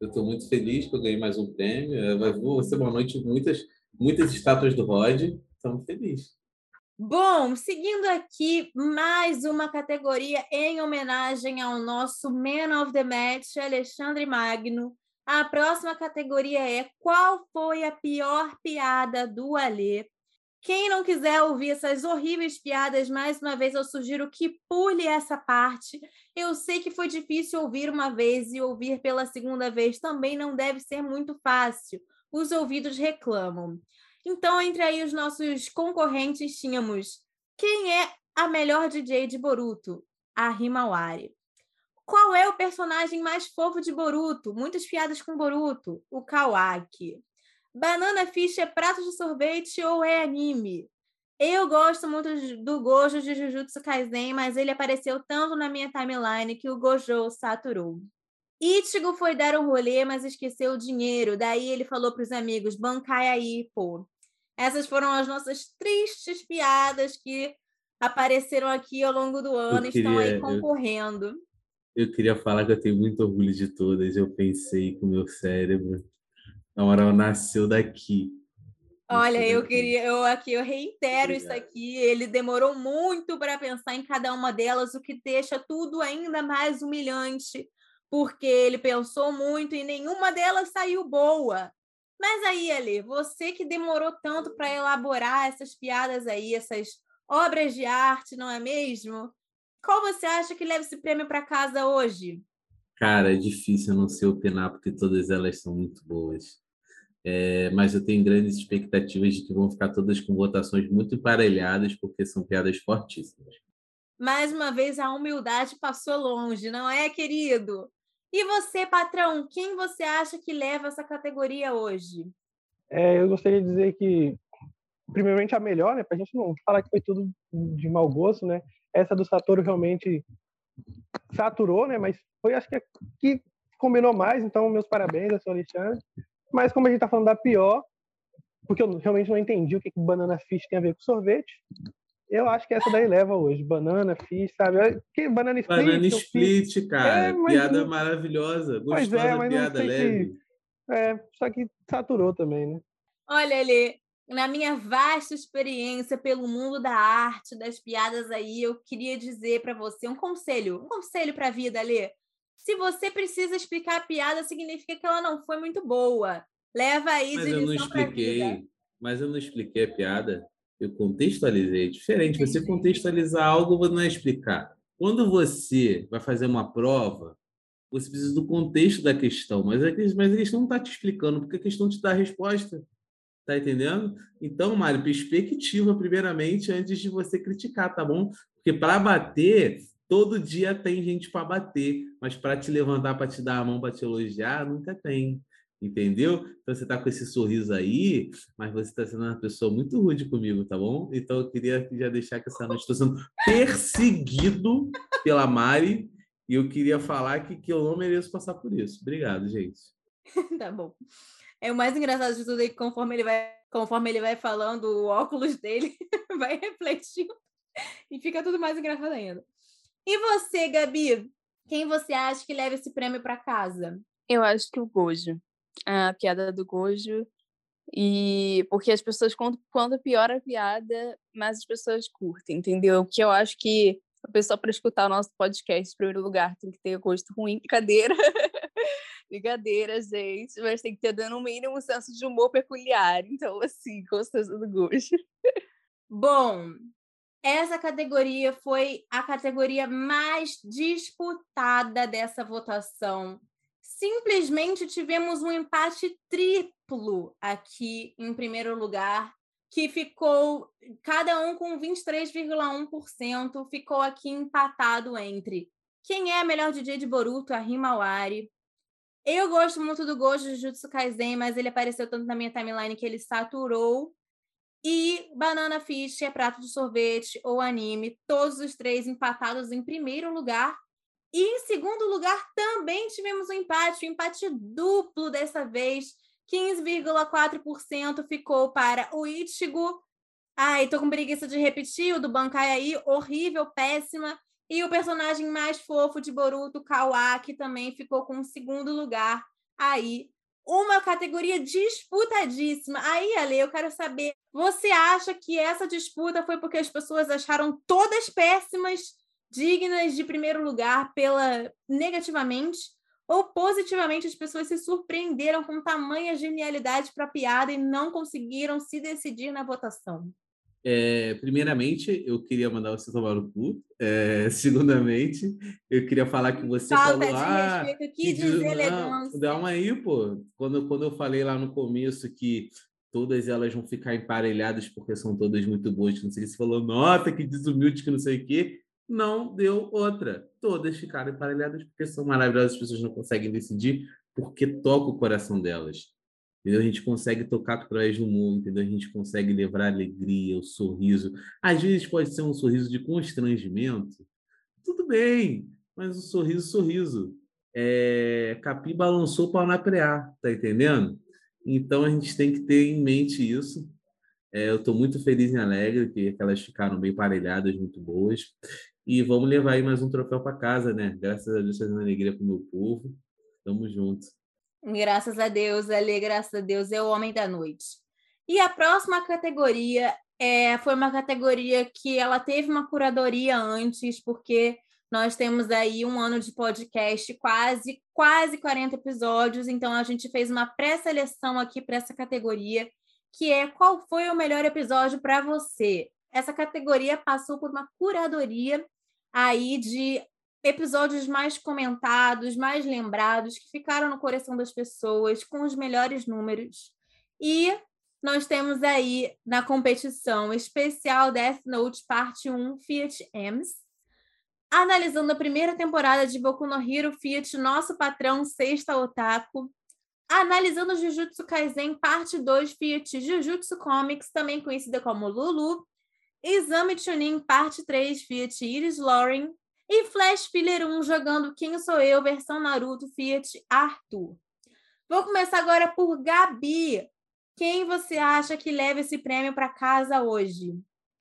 Eu estou muito feliz que eu ganhei mais um prêmio. Vai ser uma noite muitas, muitas estátuas do Rod. Estamos felizes. Bom, seguindo aqui, mais uma categoria em homenagem ao nosso Man of the Match, Alexandre Magno. A próxima categoria é Qual foi a pior piada do Alê? Quem não quiser ouvir essas horríveis piadas, mais uma vez eu sugiro que pule essa parte. Eu sei que foi difícil ouvir uma vez e ouvir pela segunda vez também não deve ser muito fácil. Os ouvidos reclamam. Então, entre aí os nossos concorrentes, tínhamos quem é a melhor DJ de Boruto? A Himawari. Qual é o personagem mais fofo de Boruto? Muitas piadas com Boruto. O Kawaki. Banana Fish é prato de sorvete ou é anime? Eu gosto muito do Gojo de Jujutsu Kaisen, mas ele apareceu tanto na minha timeline que o Gojo saturou. Ichigo foi dar um rolê, mas esqueceu o dinheiro. Daí ele falou para os amigos: bancai aí, pô. Essas foram as nossas tristes piadas que apareceram aqui ao longo do ano e estão aí queria- eu- concorrendo. Eu queria falar que eu tenho muito orgulho de todas. Eu pensei com o meu cérebro. Na moral, nasceu daqui. Olha, Nasceu eu daqui. queria, eu aqui, eu reitero isso Obrigado. aqui. Ele demorou muito para pensar em cada uma delas, o que deixa tudo ainda mais humilhante, porque ele pensou muito e nenhuma delas saiu boa. Mas aí, Ale, você que demorou tanto para elaborar essas piadas aí, essas obras de arte, não é mesmo? Qual você acha que leva esse prêmio para casa hoje? Cara, é difícil não ser opinar, porque todas elas são muito boas. É, mas eu tenho grandes expectativas de que vão ficar todas com votações muito emparelhadas, porque são piadas fortíssimas. Mais uma vez, a humildade passou longe, não é, querido? E você, patrão, quem você acha que leva essa categoria hoje? É, eu gostaria de dizer que, primeiramente, a melhor, né? Pra gente não falar que foi tudo de mau gosto, né? Essa do Satoru realmente saturou, né? Mas foi, acho que, a que combinou mais. Então, meus parabéns ao seu Alexandre. Mas, como a gente tá falando da pior, porque eu realmente não entendi o que, que banana fish tem a ver com sorvete, eu acho que essa daí leva hoje. Banana fish, sabe? Que banana split. Banana eu fiz- split, cara. É, mas piada maravilhosa. Pois é, Gostosa, mas não piada leve. É, só que saturou também, né? Olha, Lê, na minha vasta experiência pelo mundo da arte, das piadas aí, eu queria dizer para você um conselho, um conselho para a vida, Lê. Se você precisa explicar a piada, significa que ela não foi muito boa. Leva aí Mas eu não expliquei. Mas eu não expliquei a piada. Eu contextualizei. Diferente. Você contextualizar algo não é explicar. Quando você vai fazer uma prova, você precisa do contexto da questão. Mas a, que- mas a questão não está te explicando, porque a questão te dá a resposta. Tá entendendo? Então, Mário, perspectiva primeiramente antes de você criticar, tá bom? Porque para bater, todo dia tem gente para bater, mas para te levantar, para te dar a mão, para te elogiar, nunca tem. Entendeu? Então você tá com esse sorriso aí, mas você está sendo uma pessoa muito rude comigo, tá bom? Então eu queria já deixar que essa noite estou sendo perseguido pela Mari e eu queria falar que, que eu não mereço passar por isso. Obrigado, gente. Tá bom. É o mais engraçado de tudo é que conforme ele vai, conforme ele vai falando, o óculos dele vai refletindo e fica tudo mais engraçado ainda. E você, Gabi? Quem você acha que leva esse prêmio para casa? Eu acho que o Gojo. A piada do Gojo. E porque as pessoas, quando, quando piora a piada, mais as pessoas curtem, entendeu? Que eu acho que a pessoa, para escutar o nosso podcast, em primeiro lugar, tem que ter gosto ruim. Brincadeira. Brincadeira, gente. Mas tem que ter, no mínimo, um senso de humor peculiar. Então, assim, com certeza do Gojo. Bom, essa categoria foi a categoria mais disputada dessa votação. Simplesmente tivemos um empate triplo aqui em primeiro lugar, que ficou cada um com 23,1%, ficou aqui empatado entre quem é a melhor DJ de Boruto, a Himawari. Eu gosto muito do Gojo Jujutsu Kaisen, mas ele apareceu tanto na minha timeline que ele saturou e Banana Fish é prato de sorvete ou anime, todos os três empatados em primeiro lugar. E em segundo lugar também tivemos um empate, um empate duplo dessa vez. 15,4% ficou para o Ichigo. Ai, tô com preguiça de repetir o do Bankai aí, horrível, péssima. E o personagem mais fofo de Boruto, Kawaki, também ficou com o segundo lugar aí uma categoria disputadíssima. Aí, Ale, eu quero saber, você acha que essa disputa foi porque as pessoas acharam todas péssimas, dignas de primeiro lugar pela negativamente, ou positivamente as pessoas se surpreenderam com tamanha genialidade para a piada e não conseguiram se decidir na votação? É, primeiramente, eu queria mandar você tomar no cu. É, segundamente, eu queria falar que você Falta falou. de ah, respeito, que que deselegância. Calma aí, pô. Quando, quando eu falei lá no começo que todas elas vão ficar emparelhadas porque são todas muito boas, não sei o que, você falou, nossa, que desumilde, que não sei o quê. Não deu outra. Todas ficaram emparelhadas porque são maravilhosas, as pessoas não conseguem decidir porque toca o coração delas. Entendeu? A gente consegue tocar através do humor, entendeu? A gente consegue levar a alegria, o sorriso. Às vezes pode ser um sorriso de constrangimento. Tudo bem, mas o sorriso, sorriso. É... Capi balançou para na preá, tá entendendo? Então a gente tem que ter em mente isso. É, eu estou muito feliz e alegre que elas ficaram bem parelhadas, muito boas. E vamos levar aí mais um troféu para casa, né? Graças a Deus, fazendo alegria para o meu povo. Tamo junto. Graças a Deus, Ale, graças a Deus, é o homem da noite. E a próxima categoria é, foi uma categoria que ela teve uma curadoria antes, porque nós temos aí um ano de podcast, quase, quase 40 episódios, então a gente fez uma pré-seleção aqui para essa categoria, que é qual foi o melhor episódio para você. Essa categoria passou por uma curadoria aí de episódios mais comentados, mais lembrados, que ficaram no coração das pessoas, com os melhores números. E nós temos aí na competição especial Death Note Parte 1 Fiat Ems, analisando a primeira temporada de Boku no Hero Fiat Nosso Patrão Sexta Otaku, analisando Jujutsu Kaisen Parte 2 Fiat Jujutsu Comics, também conhecida como Lulu, Exame Chunin Parte 3 Fiat Iris Lauren, e Flash Filler 1 jogando Quem Sou Eu, versão Naruto, Fiat Arthur. Vou começar agora por Gabi. Quem você acha que leva esse prêmio para casa hoje?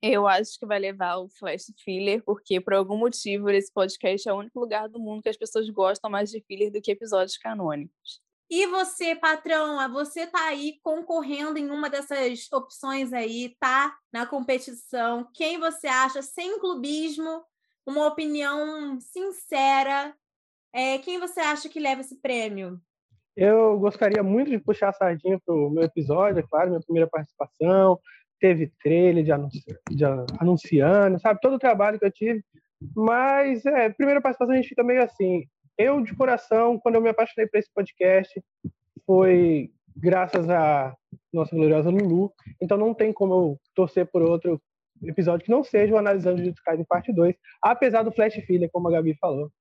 Eu acho que vai levar o Flash Filler, porque por algum motivo esse podcast é o único lugar do mundo que as pessoas gostam mais de filler do que episódios canônicos. E você, patrão, você está aí concorrendo em uma dessas opções aí, tá na competição. Quem você acha, sem clubismo, uma opinião sincera, é, quem você acha que leva esse prêmio? Eu gostaria muito de puxar a sardinha para o meu episódio, é claro, minha primeira participação. Teve trailer de, anunci... de anunciando, sabe? Todo o trabalho que eu tive. Mas, é, primeira participação a gente fica meio assim. Eu, de coração, quando eu me apaixonei por esse podcast, foi graças a nossa gloriosa Lulu. Então não tem como eu torcer por outro episódio que não seja o Analisando Jujutsu Kaisen parte 2, apesar do Flash Filler, como a Gabi falou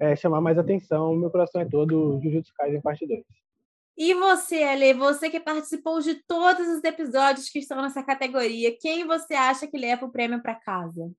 é, chamar mais atenção. Meu coração é todo Jujutsu Kaisen parte 2. E você, Ale, você que participou de todos os episódios que estão nessa categoria, quem você acha que leva o prêmio para casa?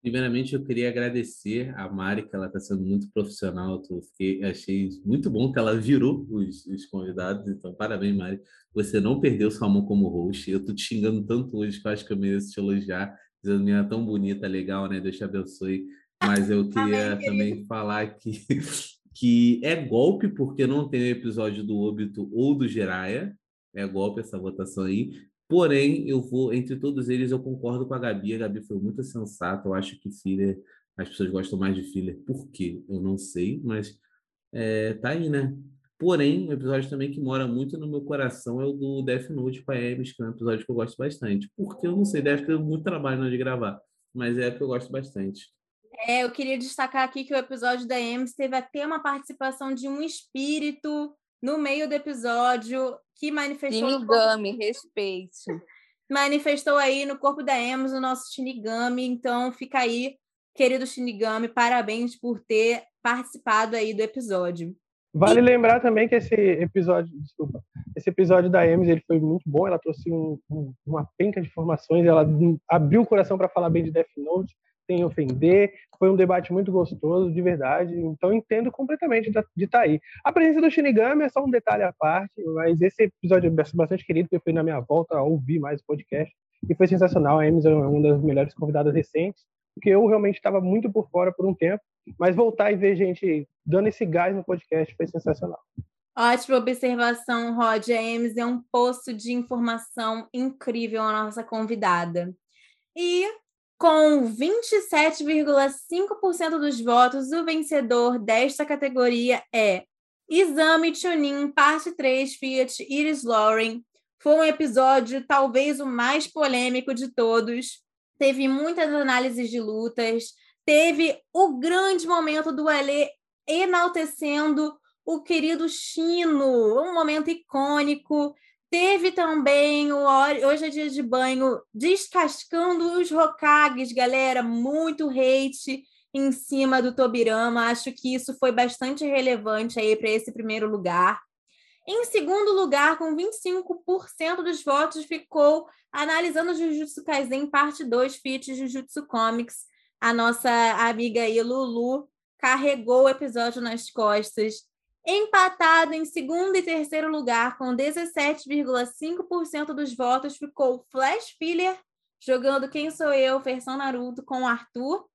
Primeiramente, eu queria agradecer a Mari, que ela está sendo muito profissional. Eu fiquei, achei muito bom que ela virou os, os, convidados. Então, parabéns, Mari. Você não perdeu sua mão como host. Eu estou te xingando tanto hoje que eu acho que eu mereço te elogiar, dizendo que é tão bonita, legal, né? Deus te abençoe. Mas eu queria Amém, também falar que, que é golpe, porque não tem o episódio do Obito ou do Jiraya. É golpe essa votação aí. Porém, eu vou, entre todos eles, eu concordo com a Gabi. A Gabi foi muito sensata. Eu acho que filler, as pessoas gostam mais de filler. Por quê? Eu não sei, mas é, tá aí, né? Porém, um episódio também que mora muito no meu coração é o do Death Note com a Ames, que é um episódio que eu gosto bastante. Porque eu não sei, deve ter muito trabalho na hora de gravar, mas é que eu gosto bastante. É, eu queria destacar aqui que o episódio da Ems teve até uma participação de um espírito no meio do episódio que manifestou. Shinigami, corpo... respeite. Manifestou aí no corpo da Ems o nosso Shinigami. Então, fica aí, querido Shinigami, parabéns por ter participado aí do episódio. Vale e... lembrar também que esse episódio, desculpa, esse episódio da Ems ele foi muito bom. Ela trouxe um, um, uma penca de informações, ela abriu o coração para falar bem de Death Note sem ofender. Foi um debate muito gostoso, de verdade. Então, entendo completamente de estar tá aí. A presença do Shinigami é só um detalhe à parte, mas esse episódio é bastante querido, porque foi na minha volta a ouvir mais o podcast. E foi sensacional. A Emes é uma das melhores convidadas recentes, porque eu realmente estava muito por fora por um tempo. Mas voltar e ver gente dando esse gás no podcast foi sensacional. Ótima observação, Rod. A Emes é um poço de informação incrível, a nossa convidada. E com 27,5% dos votos, o vencedor desta categoria é Exame Chunin, parte 3, Fiat Iris Lauren. Foi um episódio talvez o mais polêmico de todos. Teve muitas análises de lutas. Teve o grande momento do Alê enaltecendo o querido Chino, um momento icônico. Teve também o Hoje é Dia de Banho descascando os Hokages, galera. Muito hate em cima do Tobirama. Acho que isso foi bastante relevante aí para esse primeiro lugar. Em segundo lugar, com 25% dos votos, ficou analisando Jujutsu Kaisen parte 2, Fit Jujutsu Comics. A nossa amiga aí, Lulu, carregou o episódio nas costas Empatado em segundo e terceiro lugar, com 17,5% dos votos, ficou Flash Filler, jogando Quem Sou Eu, versão Naruto, com Arthur.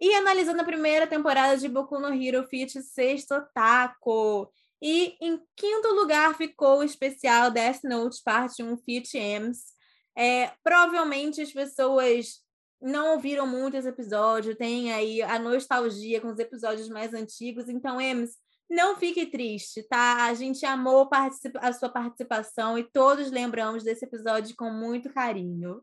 E analisando a primeira temporada de Boku no Hero Fit Sexto Taco. E em quinto lugar ficou o especial Death Note Parte 1 Fit Ems. É, provavelmente as pessoas não ouviram muito esse episódio, tem aí a nostalgia com os episódios mais antigos. Então, Ems, não fique triste, tá? A gente amou a sua participação e todos lembramos desse episódio com muito carinho.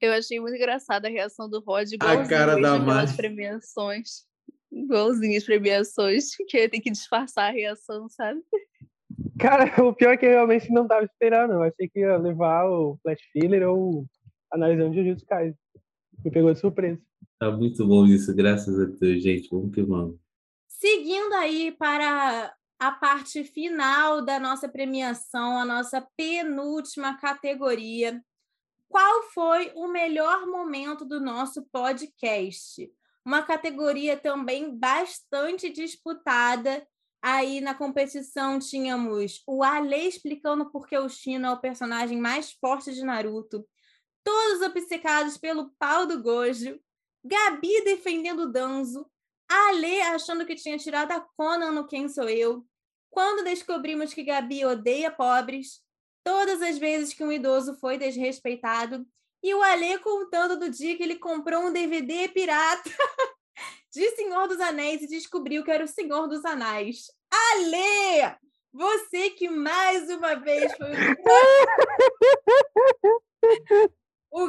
Eu achei muito engraçada a reação do Rod. A cara da Mari. premiações. Igualzinho as premiações, que tem que disfarçar a reação, sabe? Cara, o pior é que eu realmente não estava esperando. Eu achei que ia levar o Flash Filler ou analisando Jujutsu Kaisen. Me pegou de surpresa. Tá muito bom isso, graças a Deus, gente. Vamos que vamos. Seguindo aí para a parte final da nossa premiação, a nossa penúltima categoria. Qual foi o melhor momento do nosso podcast? Uma categoria também bastante disputada. Aí na competição tínhamos o Ale explicando por que o Shino é o personagem mais forte de Naruto, todos obcecados pelo pau do Gojo, Gabi defendendo o Danzo, a Lê achando que tinha tirado a Conan no Quem Sou Eu, Quando descobrimos que Gabi odeia pobres, todas as vezes que um idoso foi desrespeitado, e o Alê contando do dia que ele comprou um DVD pirata de Senhor dos Anéis e descobriu que era o Senhor dos Anéis. Alê! Você que mais uma vez foi o. o...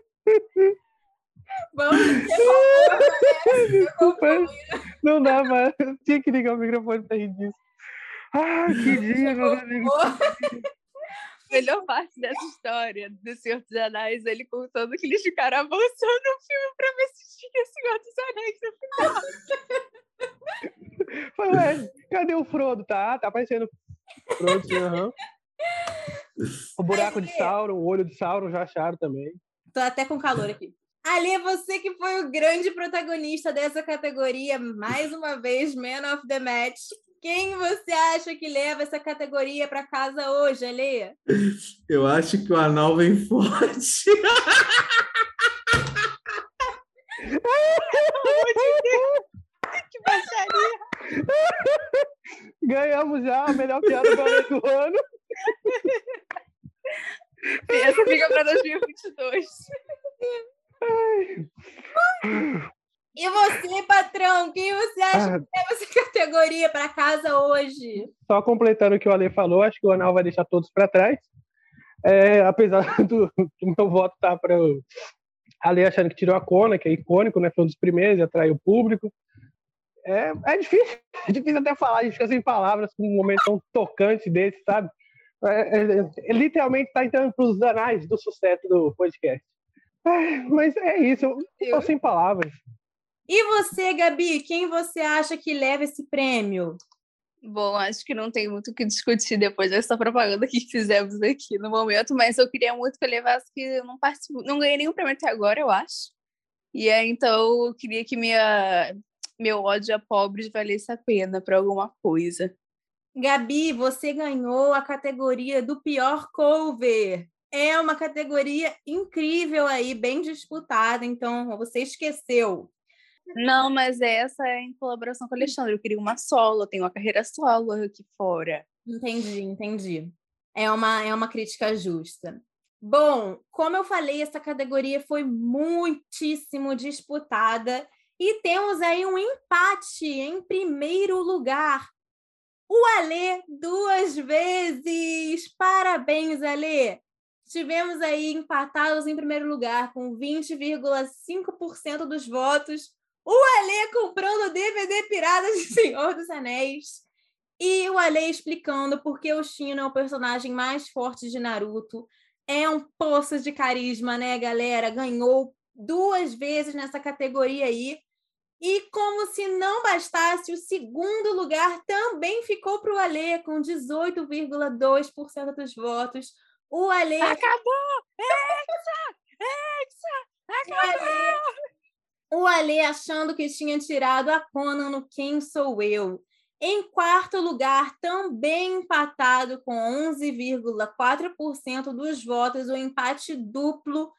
Vamos Não dá, mas tinha que ligar o microfone pra rir disso. Ah, que dia, meus amigos. Melhor parte dessa história do Senhor dos Anéis, ele contando que eles ficaram avançando o filme pra ver se tinha Senhor dos Anéis no final. Falei, cadê o Frodo? Tá, tá aparecendo. Frodo, sim, aham. O buraco de Sauron, o olho de Sauron já acharam também. Tô até com calor aqui. Ali é você que foi o grande protagonista dessa categoria, mais uma vez, Man of the Match. Quem você acha que leva essa categoria para casa hoje, Ale? Eu acho que o anal vem forte. que baixaria! Ganhamos já a melhor piada do ano. Essa fica para 2022. E você, patrão, quem você acha ah. que leva essa categoria para casa hoje? Só completando o que o Ale falou, acho que o Anal vai deixar todos para trás. É, apesar do, do, meu voto estar tá para o Ale achando que tirou a Kona, que é icônico, né? Foi um dos primeiros e atraiu o público. É, é difícil, é difícil até falar, a gente fica sem palavras com um momento tão tocante desse, sabe? É, é, é literalmente está entrando para os anais do sucesso do podcast. É, mas é isso, eu estou sem palavras. E você, Gabi, quem você acha que leva esse prêmio? Bom, acho que não tem muito o que discutir depois dessa propaganda que fizemos aqui no momento, mas eu queria muito que eu levasse que eu não participo, não ganhei nenhum prêmio até agora, eu acho. E aí, então eu queria que minha, meu ódio a pobres valesse a pena para alguma coisa. Gabi, você ganhou a categoria do pior cover. É uma categoria incrível aí, bem disputada, então você esqueceu. Não, mas essa é em colaboração com o Alexandre. Eu queria uma solo, eu tenho uma carreira solo aqui fora. Entendi, entendi. É uma, é uma crítica justa. Bom, como eu falei, essa categoria foi muitíssimo disputada e temos aí um empate em primeiro lugar. O Alê duas vezes. Parabéns, Alê. Tivemos aí empatados em primeiro lugar com 20,5% dos votos o Alê comprando DVD pirata de Senhor dos Anéis. E o Alê explicando por que o Shino é o personagem mais forte de Naruto. É um poço de carisma, né, galera? Ganhou duas vezes nessa categoria aí. E como se não bastasse, o segundo lugar também ficou para o Alê, com 18,2% dos votos. O Alê. Acabou! Hexa! Hexa! Acabou! O Ale achando que tinha tirado a Conan no Quem Sou Eu. Em quarto lugar, também empatado com 11,4% dos votos, o empate duplo,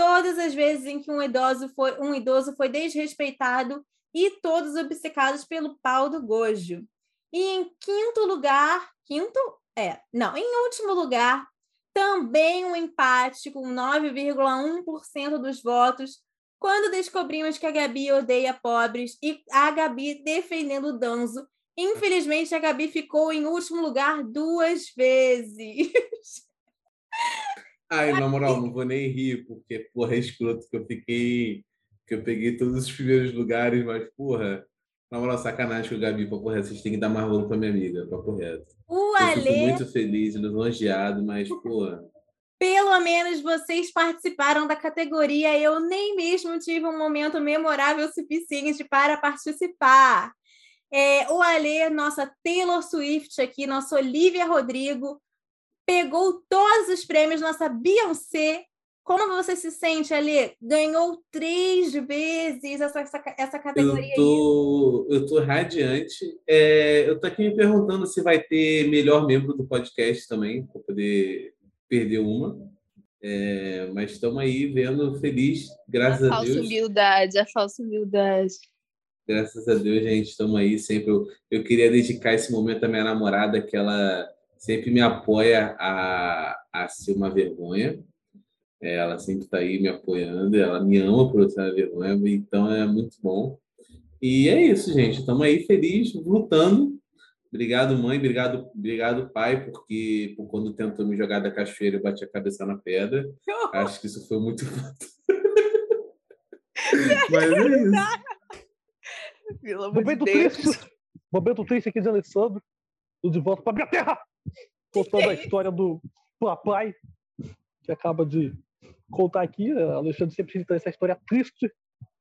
todas as vezes em que um idoso foi, um idoso foi desrespeitado e todos obcecados pelo pau do Gojo. E em quinto lugar, quinto? É, não, em último lugar, também um empate com 9,1% dos votos, quando descobrimos que a Gabi odeia pobres e a Gabi defendendo o Danzo, infelizmente a Gabi ficou em último lugar duas vezes. Ai, na moral, não vou nem rir, porque, porra, é escroto que eu fiquei. que eu peguei todos os primeiros lugares, mas, porra, na moral, sacanagem com o Gabi, papo reto. Vocês têm que dar mais valor pra minha amiga, papo reto. O Ale. Eu fico muito feliz, elogiado, mas, porra. Pelo menos vocês participaram da categoria. Eu nem mesmo tive um momento memorável suficiente para participar. É, o Alê, nossa Taylor Swift aqui, nossa Olivia Rodrigo, pegou todos os prêmios, nossa Beyoncé. Como você se sente, Alê? Ganhou três vezes essa, essa, essa categoria eu tô, Eu tô radiante. É, eu tô aqui me perguntando se vai ter melhor membro do podcast também, para poder perdeu uma. É, mas estamos aí vendo feliz, graças a, a Deus. Falsa humildade, a falsa humildade. Graças a Deus, gente, estamos aí sempre. Eu, eu queria dedicar esse momento à minha namorada, que ela sempre me apoia a, a ser uma vergonha. Ela sempre está aí me apoiando, ela me ama por eu ser uma vergonha, então é muito bom. E é isso, gente. Estamos aí felizes, lutando. Obrigado, mãe. Obrigado, obrigado, pai, porque por quando tentou me jogar da cachoeira, eu bati a cabeça na pedra. Acho que isso foi muito. Mas é isso. Pelo amor de Momento Deus. triste. Momento triste aqui de Alessandro. Do De Volta para Minha Terra. Contando a história do papai, que acaba de contar aqui. A Alexandre sempre cita essa história triste.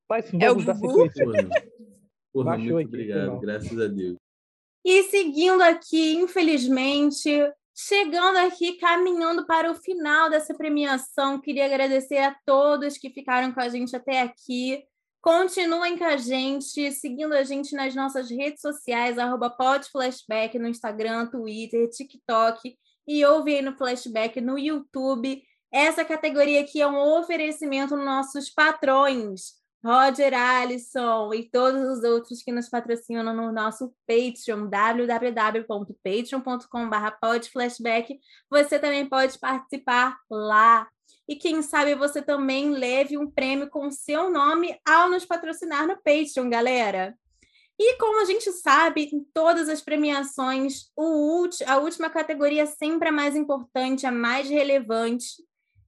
Mas É o vamos dar Gugu? sequência. Porra, Porra muito aqui, obrigado. Graças a Deus. E seguindo aqui, infelizmente, chegando aqui, caminhando para o final dessa premiação, queria agradecer a todos que ficaram com a gente até aqui. Continuem com a gente, seguindo a gente nas nossas redes sociais, arroba podflashback no Instagram, Twitter, TikTok e ouve aí no Flashback no YouTube. Essa categoria aqui é um oferecimento dos nossos patrões. Roger Alisson e todos os outros que nos patrocinam no nosso Patreon, www.patreon.com.br podflashback. Você também pode participar lá. E quem sabe você também leve um prêmio com seu nome ao nos patrocinar no Patreon, galera. E como a gente sabe, em todas as premiações, a última categoria sempre é mais importante, a mais relevante.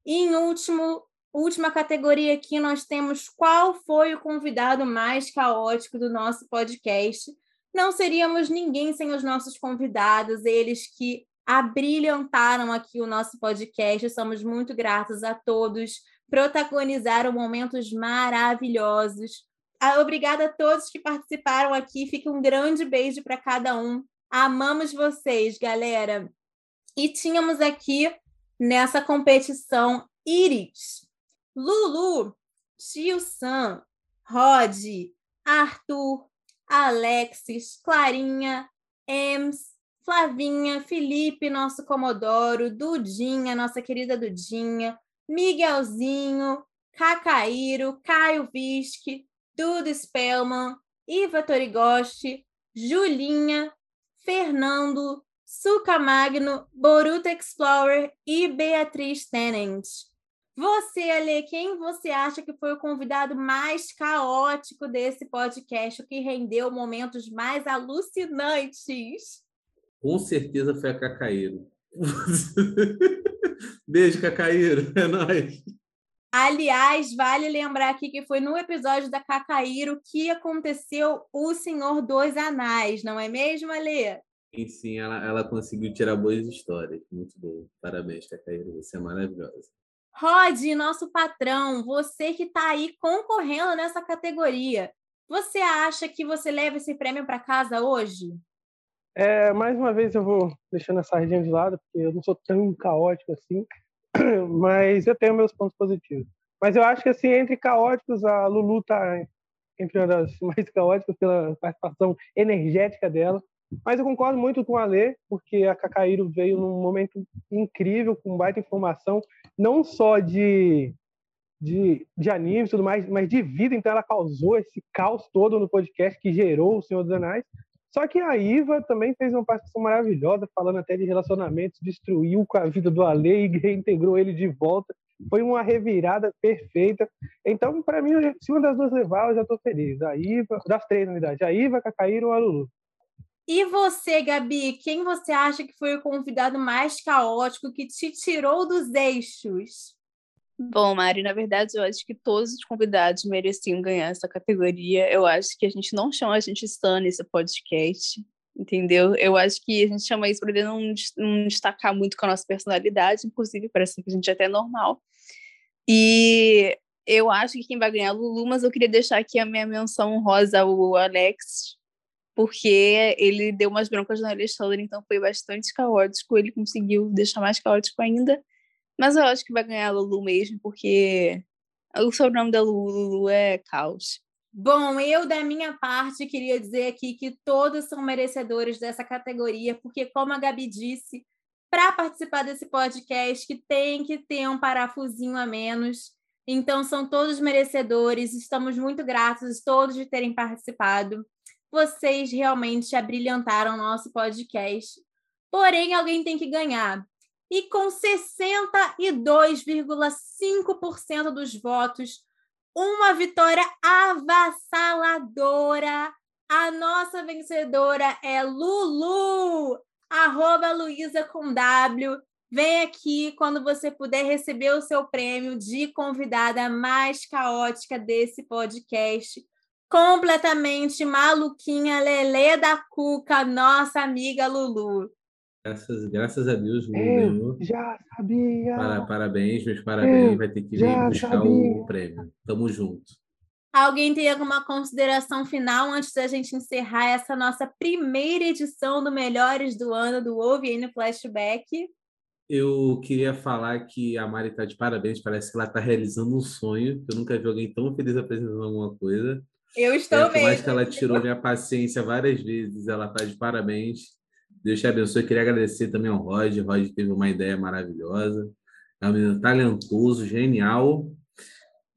E em último, última categoria aqui, nós temos qual foi o convidado mais caótico do nosso podcast. Não seríamos ninguém sem os nossos convidados, eles que abrilhantaram aqui o nosso podcast. Somos muito gratos a todos, protagonizaram momentos maravilhosos. Ah, Obrigada a todos que participaram aqui. Fica um grande beijo para cada um. Amamos vocês, galera. E tínhamos aqui nessa competição Iris, Lulu, Tio Sam, Rod, Arthur, Alexis, Clarinha, Ems, Flavinha, Felipe, nosso Comodoro, Dudinha, nossa querida Dudinha, Miguelzinho, Cacaíro, Caio Visque, Duda Spellman, Iva Torigoshi, Julinha, Fernando, Suca Magno, Boruto Explorer e Beatriz Tennant. Você, Ale, quem você acha que foi o convidado mais caótico desse podcast, o que rendeu momentos mais alucinantes? Com certeza foi a Cacaíro. Beijo, Cacaíro. É nóis. Aliás, vale lembrar aqui que foi no episódio da Cacaíro que aconteceu o Senhor dos Anais, não é mesmo, Ale? E sim, ela, ela conseguiu tirar boas histórias. Muito bom. Parabéns, Cacaíro. Você é maravilhosa. Rod, nosso patrão, você que está aí concorrendo nessa categoria, você acha que você leva esse prêmio para casa hoje? É, mais uma vez eu vou deixando a sardinha de lado, porque eu não sou tão caótico assim, mas eu tenho meus pontos positivos. Mas eu acho que assim, entre caóticos, a Lulu tá entre uma das mais caóticas pela participação energética dela. Mas eu concordo muito com a Lê, porque a Cacaíro veio num momento incrível, com baita informação, não só de, de, de anime e tudo mais, mas de vida. Então ela causou esse caos todo no podcast que gerou o Senhor dos Anéis. Só que a Iva também fez uma participação maravilhosa, falando até de relacionamentos, destruiu com a vida do Ale e reintegrou ele de volta. Foi uma revirada perfeita. Então, para mim, se uma das duas levar, eu já estou feliz. A Iva, das três, na verdade, a Iva, a Cacaíro ou a Lulu. E você, Gabi, quem você acha que foi o convidado mais caótico que te tirou dos eixos? Bom, Mari, na verdade, eu acho que todos os convidados mereciam ganhar essa categoria. Eu acho que a gente não chama a gente Stan nesse podcast, entendeu? Eu acho que a gente chama isso para não, não destacar muito com a nossa personalidade, inclusive parece que a gente é até normal. E eu acho que quem vai ganhar é a Lulu, mas eu queria deixar aqui a minha menção rosa ao Alex, porque ele deu umas broncas no Alexandre, então foi bastante caótico. Ele conseguiu deixar mais caótico ainda. Mas eu acho que vai ganhar a Lulu mesmo, porque o sobrenome da Lulu, Lulu é caos. Bom, eu, da minha parte, queria dizer aqui que todos são merecedores dessa categoria, porque, como a Gabi disse, para participar desse podcast, que tem que ter um parafusinho a menos. Então, são todos merecedores, estamos muito gratos todos de terem participado. Vocês realmente abrilhantaram nosso podcast. Porém, alguém tem que ganhar. E com 62,5% dos votos, uma vitória avassaladora. A nossa vencedora é Lulu, arroba Luísa com W. Vem aqui quando você puder receber o seu prêmio de convidada mais caótica desse podcast. Completamente maluquinha, Lelê da Cuca, nossa amiga Lulu. Graças, graças a Deus, Lulu ganhou. já sabia. Para- parabéns, meus parabéns. Eu Vai ter que vir buscar sabia. o prêmio. Tamo junto. Alguém tem alguma consideração final antes da gente encerrar essa nossa primeira edição do Melhores do Ano do Ouve no Flashback? Eu queria falar que a Mari está de parabéns. Parece que ela está realizando um sonho. Eu nunca vi alguém tão feliz apresentando alguma coisa. Eu estou É, mais mesmo. que ela tirou minha paciência várias vezes, ela está de parabéns. Deus te abençoe. Eu queria agradecer também ao Rod. O Rod teve uma ideia maravilhosa. É um menino talentoso, genial.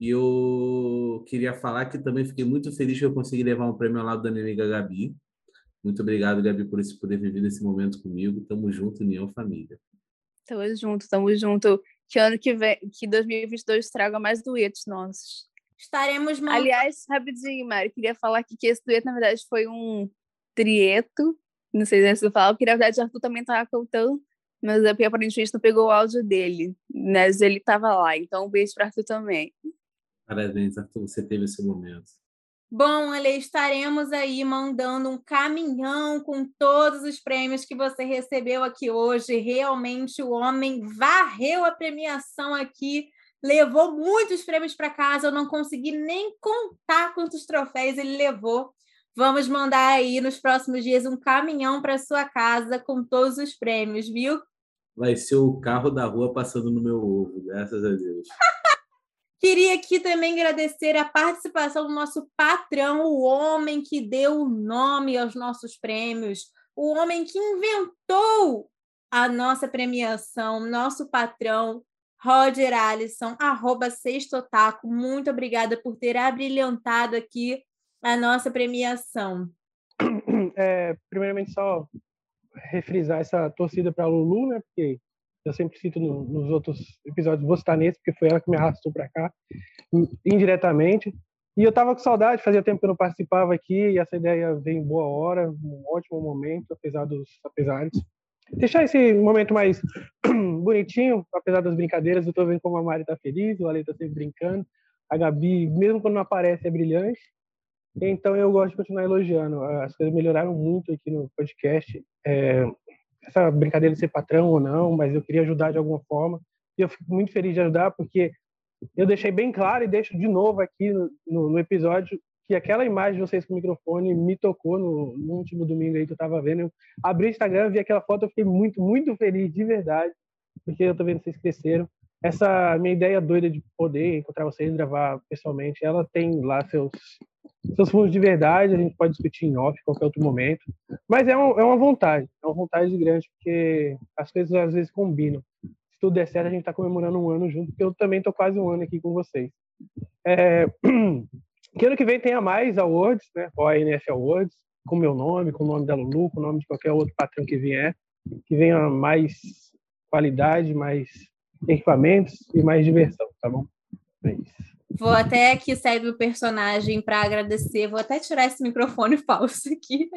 E eu queria falar que também fiquei muito feliz que eu consegui levar um prêmio ao lado da minha amiga Gabi. Muito obrigado, Gabi, por esse poder viver esse momento comigo. Tamo junto, União Família. Tamo junto, tamo junto. Que ano que vem, que 2022 traga mais duetos nossos. Estaremos montando. Aliás, rapidinho, Mari, queria falar aqui que esse dueto, na verdade, foi um trieto. Não sei se eu falo, porque na verdade o Arthur também tava cantando, mas é aparentemente não pegou o áudio dele. Mas ele tava lá, então um beijo pra Arthur também. Parabéns, Arthur, você teve esse momento. Bom, Ale, estaremos aí mandando um caminhão com todos os prêmios que você recebeu aqui hoje. Realmente, o homem varreu a premiação aqui, levou muitos prêmios para casa. Eu não consegui nem contar quantos troféus ele levou. Vamos mandar aí nos próximos dias um caminhão para sua casa com todos os prêmios, viu? Vai ser o carro da rua passando no meu ovo, graças a Deus. Queria aqui também agradecer a participação do nosso patrão, o homem que deu o nome aos nossos prêmios, o homem que inventou a nossa premiação, nosso patrão, Roger Alisson, arroba Sextotaco. Muito obrigada por ter abrilhantado aqui a nossa premiação. É, primeiramente, só refrisar essa torcida para Lulu, né? Porque eu sempre cito no- nos outros episódios, vou citar nesse, porque foi ela que me arrastou para cá, in- indiretamente. E eu tava com saudade, fazia tempo que eu não participava aqui, e essa ideia veio em boa hora, um ótimo momento, apesar dos apesares. Deixar esse momento mais bonitinho, apesar das brincadeiras, eu tô vendo como a Mari tá feliz, o Ale tá sempre brincando, a Gabi, mesmo quando não aparece, é brilhante. Então eu gosto de continuar elogiando. As coisas melhoraram muito aqui no podcast. É, essa brincadeira de ser patrão ou não, mas eu queria ajudar de alguma forma. E eu fico muito feliz de ajudar porque eu deixei bem claro e deixo de novo aqui no, no, no episódio que aquela imagem de vocês com o microfone me tocou no, no último domingo aí que eu tava vendo. Eu abri o Instagram, vi aquela foto, eu fiquei muito, muito feliz de verdade, porque eu tô vendo vocês cresceram. Essa minha ideia doida de poder encontrar vocês, gravar pessoalmente, ela tem lá seus seus fundos de verdade, a gente pode discutir em off, em qualquer outro momento. Mas é, um, é uma vontade, é uma vontade grande, porque as coisas às vezes combinam. Se tudo der certo, a gente está comemorando um ano junto, porque eu também estou quase um ano aqui com vocês. É, que ano que vem tenha mais awards, né? ONF Awards, com meu nome, com o nome da Lulu, com o nome de qualquer outro patrão que vier, que venha mais qualidade, mais equipamentos e mais diversão, tá bom? É isso. Vou até aqui sair do personagem para agradecer. Vou até tirar esse microfone falso aqui.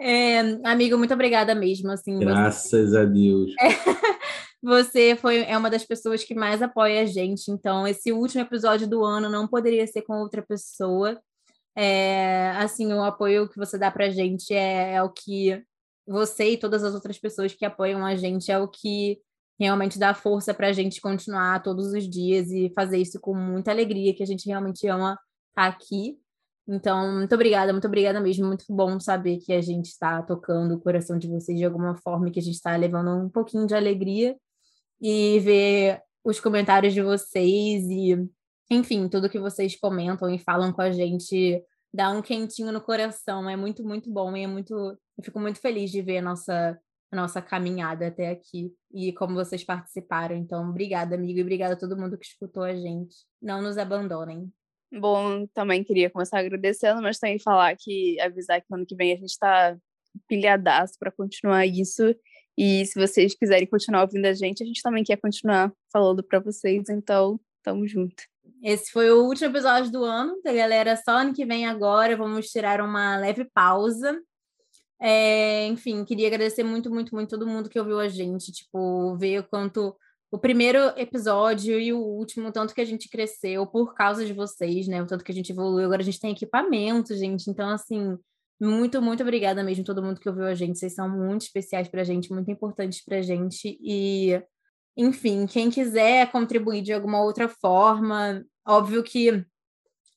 É, amigo, muito obrigada mesmo. Assim, você- Graças a Deus. Você foi é uma das pessoas que mais apoia a gente. Então, esse último episódio do ano não poderia ser com outra pessoa. É, assim, o apoio que você dá pra gente é, é o que você e todas as outras pessoas que apoiam a gente é o que realmente dá força pra gente continuar todos os dias e fazer isso com muita alegria, que a gente realmente ama estar aqui. Então, muito obrigada, muito obrigada mesmo. Muito bom saber que a gente está tocando o coração de vocês de alguma forma, que a gente está levando um pouquinho de alegria e ver os comentários de vocês e, enfim, tudo que vocês comentam e falam com a gente dá um quentinho no coração. É muito, muito bom e é muito. Eu fico muito feliz de ver a nossa a nossa caminhada até aqui e como vocês participaram. Então, obrigada, amigo, e obrigada a todo mundo que escutou a gente. Não nos abandonem. Bom, também queria começar agradecendo, mas também falar que avisar que ano que vem a gente está pilhadaço para continuar isso. E se vocês quiserem continuar ouvindo a gente, a gente também quer continuar falando para vocês, então tamo junto. Esse foi o último episódio do ano, da galera. Só ano que vem agora vamos tirar uma leve pausa. É, enfim, queria agradecer muito, muito, muito todo mundo que ouviu a gente, tipo, ver o quanto o primeiro episódio e o último, tanto que a gente cresceu por causa de vocês, né? O tanto que a gente evoluiu. Agora a gente tem equipamento, gente. Então, assim, muito, muito obrigada mesmo todo mundo que ouviu a gente. Vocês são muito especiais pra gente, muito importantes pra gente. E, enfim, quem quiser contribuir de alguma outra forma, óbvio que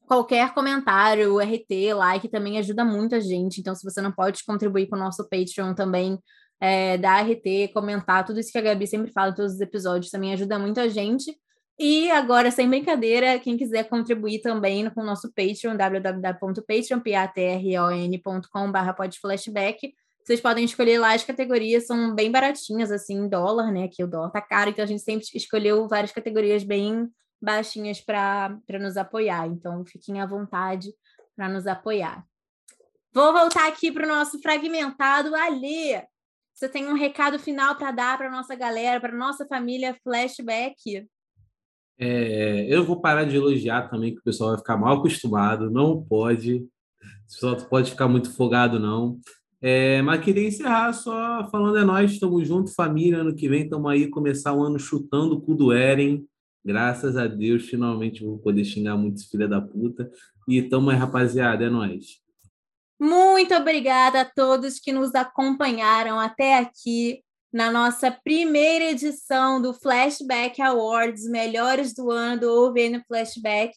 qualquer comentário, RT, like também ajuda muito a gente. Então, se você não pode contribuir com o nosso Patreon também, é, dar RT, comentar, tudo isso que a Gabi sempre fala em todos os episódios também ajuda muito a gente. E agora, sem brincadeira, quem quiser contribuir também com o nosso Patreon, www.patreon.com.br podflashback, vocês podem escolher lá as categorias, são bem baratinhas, assim, em dólar, né? Que o dólar tá caro, então a gente sempre escolheu várias categorias bem baixinhas para nos apoiar. Então, fiquem à vontade para nos apoiar. Vou voltar aqui para o nosso fragmentado. Ali, você tem um recado final para dar para nossa galera, para nossa família Flashback? É, eu vou parar de elogiar também, que o pessoal vai ficar mal acostumado. Não pode. O pessoal pode ficar muito folgado, não. É, mas queria encerrar só falando é nós, estamos juntos, família. Ano que vem estamos aí começar o ano chutando o cu do Eren. Graças a Deus, finalmente vou poder xingar muitos filha da puta. E tamo aí, rapaziada, é nóis. Muito obrigada a todos que nos acompanharam até aqui na nossa primeira edição do Flashback Awards, melhores do ano do OVN Flashback.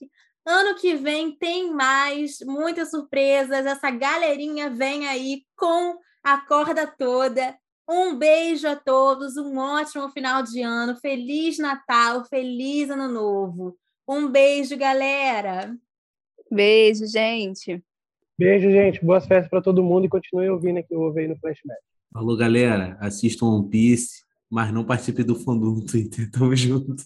Ano que vem tem mais, muitas surpresas. Essa galerinha vem aí com a corda toda. Um beijo a todos, um ótimo final de ano, feliz Natal, feliz Ano Novo. Um beijo, galera. Beijo, gente. Beijo, gente. Boas festas para todo mundo e continue ouvindo aqui o no Flashback. Falou, galera. Assistam One Piece, mas não participe do fundo no Twitter. Tamo junto.